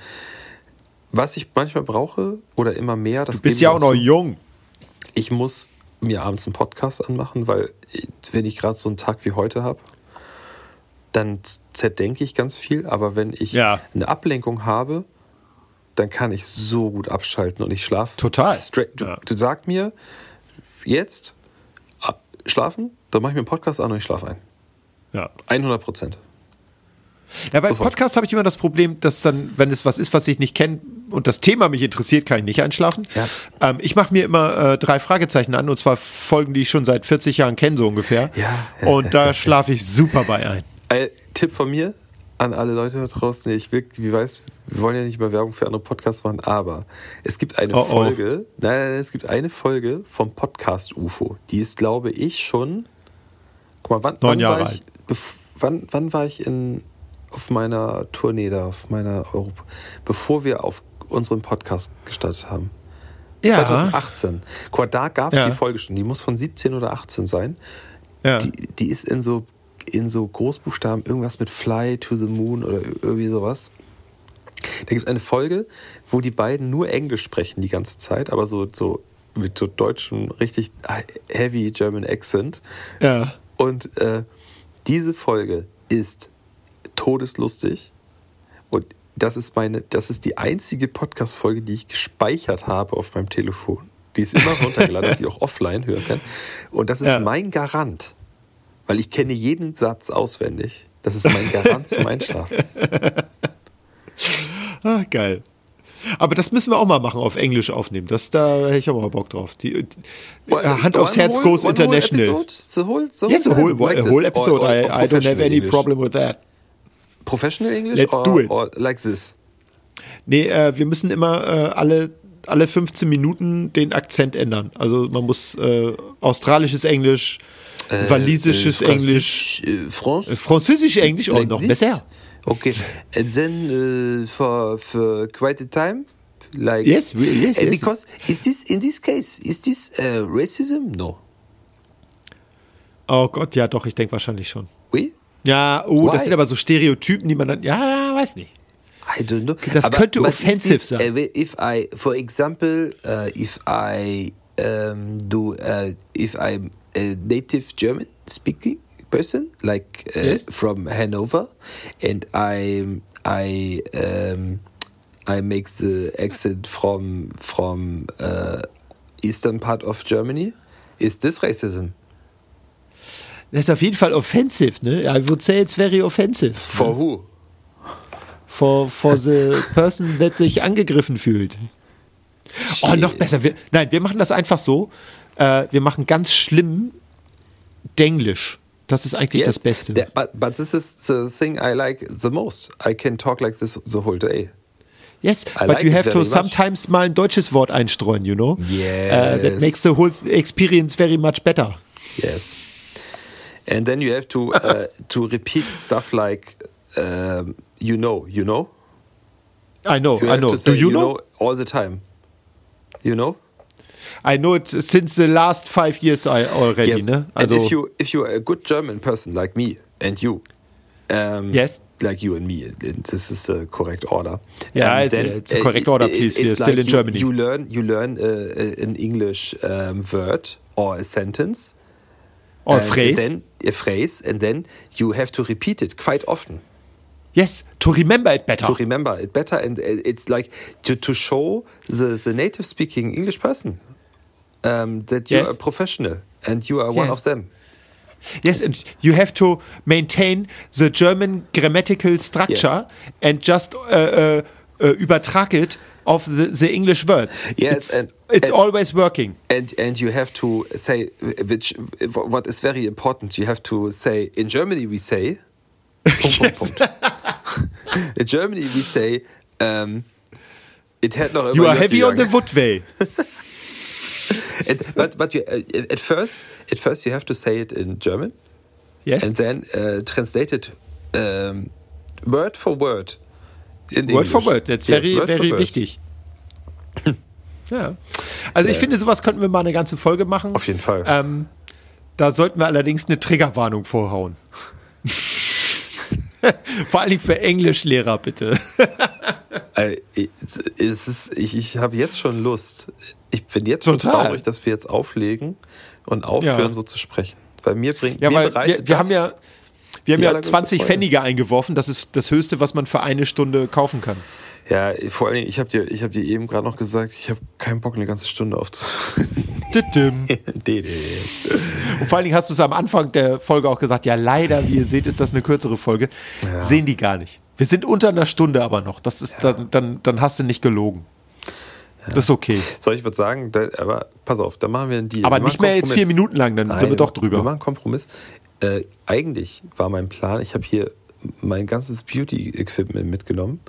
Was ich manchmal brauche oder immer mehr, das Du bist ja auch noch jung. Ich muss mir abends einen Podcast anmachen, weil wenn ich gerade so einen Tag wie heute habe, dann zerdenke ich ganz viel. Aber wenn ich Ja. eine Ablenkung habe, dann kann ich so gut abschalten und ich schlafe. Total. Straight. Du, Ja. du sag mir jetzt schlafen, dann mache ich mir einen Podcast an und ich schlafe ein. Ja. 100 Prozent. Ja, bei Sofort. Podcasts habe ich immer das Problem, dass dann, wenn es was ist, was ich nicht kenne und das Thema mich interessiert, kann ich nicht einschlafen. Ja. Ähm, ich mache mir immer äh, drei Fragezeichen an und zwar Folgen, die ich schon seit 40 Jahren kenne, so ungefähr. Ja. Und da <laughs> schlafe ich super bei ein. Äh, Tipp von mir an alle Leute da draußen. Ich will, wie weiß, wir wollen ja nicht über Werbung für andere Podcasts machen, aber es gibt eine Oh, oh. Folge, nein, nein, es gibt eine Folge vom Podcast UFO. Die ist, glaube ich, schon. Guck mal, wann, Neun wann Jahre war alt. ich, wann, wann war ich in, auf meiner Tournee da, auf meiner Europa, bevor wir auf unserem Podcast gestartet haben? 2018. Guck mal, da gab es Ja. die Folge schon. Die muss von 17 oder 18 sein. Ja. Die, die ist in so, in so Großbuchstaben, irgendwas mit Fly to the Moon oder irgendwie sowas. Da gibt es eine Folge, wo die beiden nur Englisch sprechen die ganze Zeit, aber so, so mit so deutschem, richtig heavy German Accent. ja. Und äh, diese Folge ist todeslustig. Und das ist meine, das ist die einzige Podcast-Folge, die ich gespeichert habe auf meinem Telefon. Die ist immer runtergeladen, <laughs> dass ich auch offline hören kann. Und das ist Ja. mein Garant. Weil ich kenne jeden Satz auswendig. Das ist mein Garant zum Einschlafen. <laughs> Ah, geil. Aber das müssen wir auch mal machen, auf Englisch aufnehmen. Das, da hätte ich auch mal Bock drauf. Die, die, Hand aufs Herz goes whole- whole international. The whole, the time? whole, Like whole Or- episode. or- I, or I don't have any English? problem with that. Professional English Let's or, do it. or like this? Nee, äh, wir müssen immer äh, alle, alle 15 Minuten den Akzent ändern. Also man muss äh, australisches Englisch, walisisches Äh, Englisch, Äh, äh, französisch Englisch auch Like noch this? besser. Okay. And then uh, for for quite a time, like Yes, we- yes, yes. because is this in this case is this uh, racism? No. Oh Gott, ja doch, ich denke wahrscheinlich schon. Oui. Ja, oh, das Why? sind aber so Stereotypen, die man dann, ja, weiß nicht. I don't know. Das könnte offensive is this, sein. uh, if I, for example, uh, if I um, do, uh, if I'm a native German speaking person, like uh, Yes. from Hanover, and I, I, um, I make the accent from from uh, eastern part of Germany, is this racism? Das ist auf jeden Fall offensive, ne? I would say it's very offensive. For who? For, for the <laughs> person, that sich angegriffen fühlt. Oh, noch besser. Wir, nein, wir machen das einfach so. Äh, wir machen ganz schlimm Denglisch. Das ist eigentlich das Beste. that- but but this is the thing I like the most. I can talk like this the whole day. Yes, I but like you have to much. sometimes mal ein deutsches Wort einstreuen, you know? Uh, that Yes. makes the whole experience very much better. Yes. And then you have to uh, <laughs> to repeat stuff like um, you know, you know. I know, You I know. Do you know? all the time. You know. I know it since the last five years already, yes. ne? and Also, if you if you're a good German person like me and you, um, Yes. like you and me, and this is the correct order. Yeah, um, it's a- it's a correct order, please. it's We're still in you, Germany. You learn you learn uh, an English um, word or a sentence. or and phrase. Then a phrase, and then you have to repeat it quite often yes, to remember it better. to remember it better. And uh, it's like to, to show the, the native speaking English person um, that you Yes. are a professional and you are one of them. Yes, and you have to maintain the German grammatical structure and just uh, uh, uh, übertrag it of the, the English words. Yes, it's, and- it's and- always working. And and you have to say which what is very important. You have to say in Germany we say. <laughs> Yes. <laughs> In Germany we say. Um, it had noch You are heavy on the J <laughs> And, but but you, uh, at first at first you have to say it in German Yes. and then uh, translate it um, word for word in Word for English. word. That's Yes, very, word for very word. wichtig. ja. Also ich finde, sowas könnten wir mal eine ganze Folge machen. Auf jeden Fall. Ähm, da sollten wir allerdings eine Triggerwarnung vorhauen. <laughs> Vor allem für Englischlehrer, bitte. <laughs> Äh, es ist, ich ich habe jetzt schon Lust. Ich bin jetzt schon Total. traurig, dass wir jetzt auflegen und aufhören, Ja. so zu sprechen. Weil mir bringt Ja, mir weil wir, wir haben ja, wir haben ja allergrößte 20 Freude. Pfennige eingeworfen. Das ist das Höchste, was man für eine Stunde kaufen kann. Ja, vor allen Dingen, ich habe dir, ich hab dir eben gerade noch gesagt, ich habe keinen Bock, eine ganze Stunde aufzu. Tütüm. Dede. <laughs> Und vor allen Dingen hast du es am Anfang der Folge auch gesagt, ja leider, wie ihr seht, ist das eine kürzere Folge. Ja. Sehen die gar nicht. Wir sind unter einer Stunde aber noch. Das ist dann, dann, dann hast du nicht gelogen. Das ist okay. So, ich würde sagen, da, aber pass auf, da machen wir einen Deal. Aber Wir nicht mehr jetzt vier. Minuten lang, dann sind wir doch drüber. Wir machen einen Kompromiss. Äh, eigentlich war mein Plan, ich habe hier mein ganzes Beauty-Equipment mitgenommen.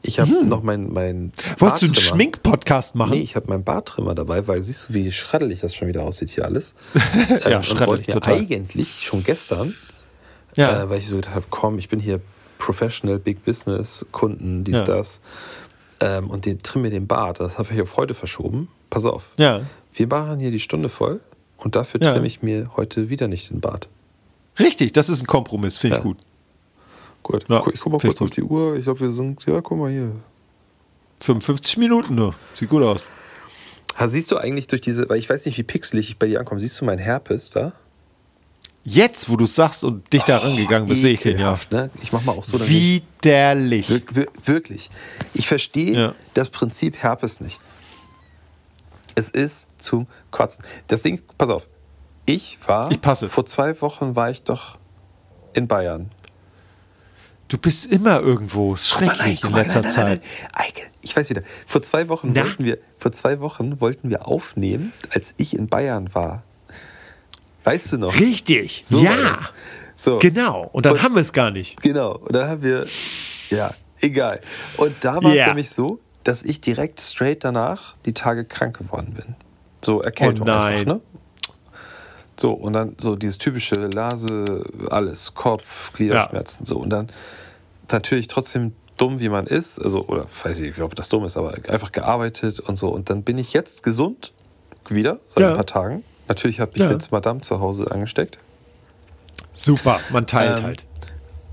Ich habe noch mein, mein Hm. Wolltest du einen. Schmink-Podcast machen? Nee, ich habe meinen Bartrimmer dabei, weil siehst du, wie schraddelig das schon wieder aussieht hier alles. <laughs> Ja, und schraddelig, total. eigentlich schon gestern, Ja. äh, weil ich so gedacht habe, komm, ich bin hier Professional, Big Business, Kunden, dies, Ja. das. Ähm, und den trimm mir den Bart. Das habe ich auf heute verschoben. Pass auf. Ja. Wir machen hier die Stunde voll und dafür Ja. trimme ich mir heute wieder nicht den Bart. Richtig, das ist ein Kompromiss, finde ich Ja. gut. Gut, Ja, ich guck mal kurz ich auf die Uhr. Ich glaube, wir sind, ja, guck mal hier. 55 Minuten nur. Sieht gut aus. Ha, siehst du eigentlich durch diese, weil ich weiß nicht, wie pixelig ich bei dir ankomme, siehst du meinen Herpes da? Jetzt, wo du sagst und dich da rangegangen bist, sehe ich den ja. Ne? Ich mach mal auch so. Widerlich. Wir, wir, wirklich. Ich verstehe Ja. das Prinzip Herpes nicht. Es ist zum Kotzen. Das Ding, pass auf. Ich war. Ich passe. Vor zwei Wochen war ich doch in Bayern. Du bist immer irgendwo. Ist mal, Schrecklich guck in mal, letzter nein, Zeit. nein, nein, nein. Eike, ich weiß wieder. Vor zwei Wochen Na? wollten wir, vor zwei Wochen wollten wir aufnehmen, als ich in Bayern war. Weißt du noch? Richtig. So ja. So. Genau. Und dann Und- haben wir es gar nicht. Genau. Und dann haben wir, ja, egal. Und da war es Ja. nämlich so, dass ich direkt straight danach die Tage krank geworden bin. So Erkältung Oh nein. einfach, ne? So, und dann so dieses typische Nase, alles, Kopf, Gliederschmerzen, so. Und dann natürlich trotzdem dumm, wie man ist, also, oder weiß ich nicht, ob das dumm ist, aber einfach gearbeitet und so. Und dann bin ich jetzt gesund, wieder, seit Ja. ein paar Tagen. Natürlich habe ich Ja. jetzt Madame zu Hause angesteckt. Super. Man teilt Ähm, halt.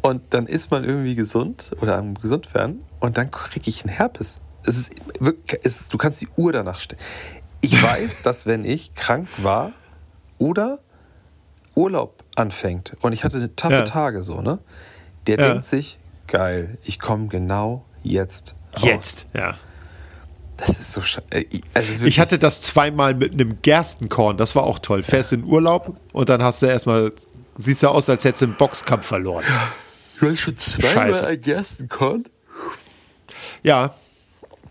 Und dann ist man irgendwie gesund oder am gesund werden und dann kriege ich einen Herpes. Es ist es, du kannst die Uhr danach stellen. Ich <laughs> weiß, dass wenn ich krank war oder Urlaub anfängt und ich hatte taffe Ja. Tage so, ne? Der Ja. denkt sich, geil, ich komme genau jetzt raus. Jetzt. Ja. Das ist so äh, also wirklich, Ich hatte das zweimal mit einem Gerstenkorn. Das war auch toll. Fährst in Urlaub und dann hast du erstmal, siehst du aus, als hättest du einen Boxkampf verloren. du hast schon zweimal Scheiße. ein Gerstenkorn. Ja,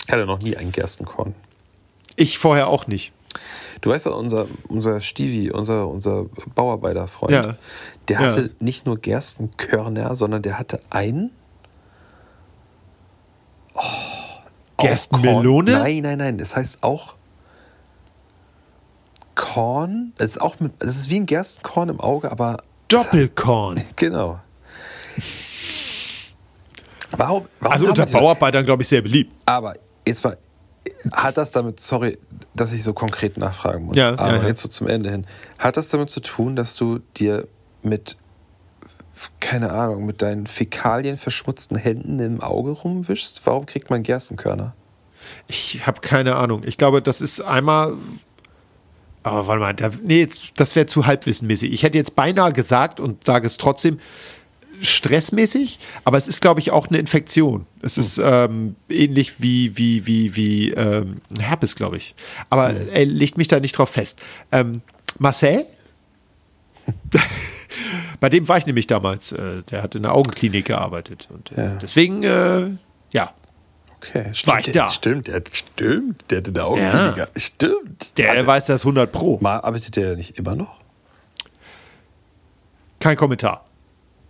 Ich hatte noch nie ein Gerstenkorn. ich vorher auch nicht. Du weißt doch, unser, unser Stivi, unser, unser Bauarbeiterfreund, Ja. der Ja. hatte nicht nur Gerstenkörner, sondern der hatte einen. Oh, Gerstenmelone? Nein, nein, nein. Das heißt auch Korn. Es ist auch mit, es ist wie ein Gerstenkorn im Auge, aber Doppelkorn. <laughs> genau. Warum, warum Also unter Bauarbeitern, glaube ich, sehr beliebt. aber jetzt mal, hat das damit, sorry, dass ich so konkret nachfragen muss, Ja, aber ja, ja. jetzt so zum Ende hin, hat das damit zu tun, dass du dir mit, keine Ahnung, mit deinen Fäkalien verschmutzten Händen im Auge rumwischst? Warum kriegt man Gerstenkörner? Ich habe keine Ahnung. Ich glaube, das ist einmal. Aber warte mal, da, nee, jetzt, das wäre zu halbwissenmäßig. Ich hätte jetzt beinahe gesagt und sage es trotzdem stressmäßig, aber es ist, glaube ich, auch eine Infektion. Es ist ähm, ähnlich wie, wie, wie, wie ähm, Herpes, glaube ich. Aber er legt mich da nicht drauf fest. Ähm, Marcel? <laughs> Bei dem war ich nämlich damals. Äh, der hat in der Augenklinik gearbeitet. Und äh, Ja. deswegen, äh, ja, Okay, stimmt. War ich da? Stimmt, der, hat- stimmt, der hatte eine Ja. Augenkliniker. Stimmt. der Hat weiß das 100 Pro. Mal arbeitet der nicht immer noch? Kein Kommentar.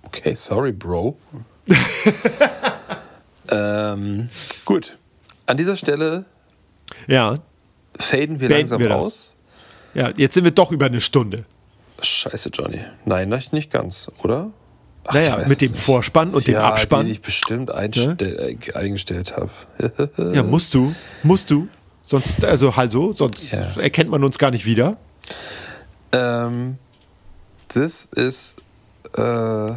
Okay, sorry, Bro. <laughs> ähm, gut. An dieser Stelle Ja. faden wir Beenden langsam wir das. aus. Ja, jetzt sind wir doch über eine Stunde. Scheiße, Johnny. Nein, nicht ganz, oder? Ach, Naja, mit dem Vorspann und dem ja, Abspann. Den ich bestimmt einstell, äh, eingestellt habe. <laughs> Ja, musst du. Musst du. Sonst, also halt so, sonst Ja. erkennt man uns gar nicht wieder. ähm, das ist äh,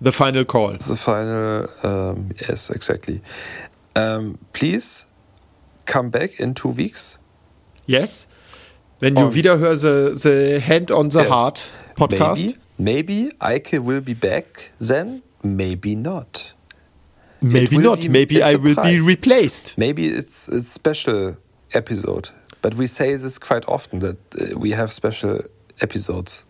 The final call. The final, um, yes, exactly. Um, please come back in two weeks. Yes. When you On- wieder hör the, the Hand on the Yes. Heart podcast. Maybe, maybe Eike will be back then, maybe not. Maybe not. be Maybe I will be replaced. Maybe it's a special episode. But we say this quite often that uh, we have special episodes.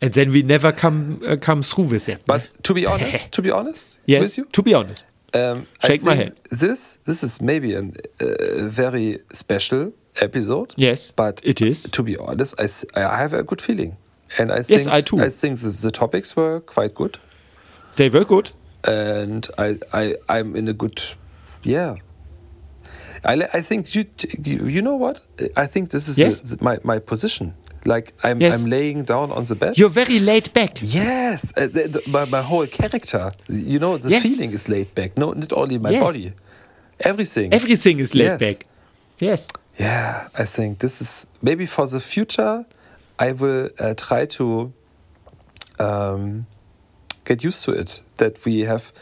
And then we never come uh, come through with it. But to be honest, <laughs> to be honest yes, with you, to be honest. Um, Shake my hand. This this is maybe a uh, very special episode. Yes, but it is. To be honest, I, I have a good feeling, and I think I too. I think the, the topics were quite good, They were good. and I I I'm in a good yeah. I, I think you, you you know what I think this is Yes. the- my my position like I'm Yes. I'm laying down on the bed You're very laid back. Yes, uh, the, the, my, my whole character. You know, the Yes. feeling is laid back. No, not only my Yes. body. Everything. Everything is laid back. Yes. Yeah, I think this is maybe for the future. I will uh, try to um, get used to it. That we have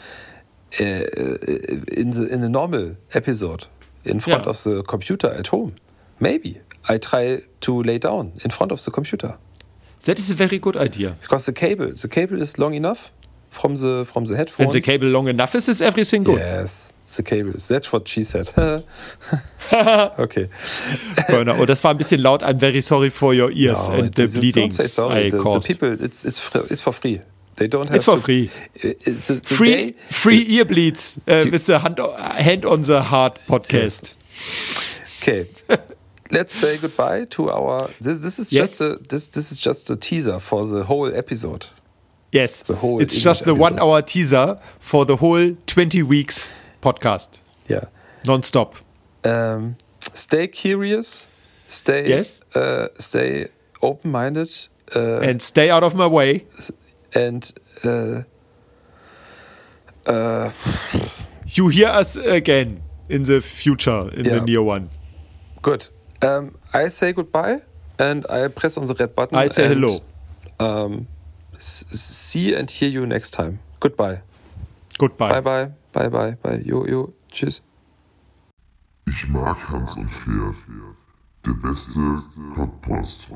uh, in the in the normal episode in front Yeah. of the computer at home. Maybe I try to lay down in front of the computer. That is a very good idea. because the cable the cable is long enough from the from the headphones And the cable long enough is, is everything good. yes the cable that's what she said <laughs> okay <laughs> Bernard. Oh, das war ein bisschen laut. I'm very sorry for your ears No, and the bleeding don't say sorry I the, the caused. people it's it's it's for free they don't have It's for to- free. it's the, the free day- free ear bleeds uh, with the hand, hand on the Heart podcast. okay <laughs> let's say goodbye to our this this is Yes. just a this this is just a teaser for the whole episode Yes, The whole it's English just the episode. one hour teaser for the whole 20 weeks podcast, yeah non-stop. um, stay curious stay Yes. uh, stay open-minded uh, And stay out of my way. and uh, uh, <sighs> You hear us again in the future, in the near one. good. Um, I say goodbye and I press on the red button. I say and, hello. Um, see and hear you next time. Goodbye. Goodbye. Bye bye. Bye bye. Bye. Jo, jo. Tschüss. Ich mag Hans und Pferd. Der beste Cockpost.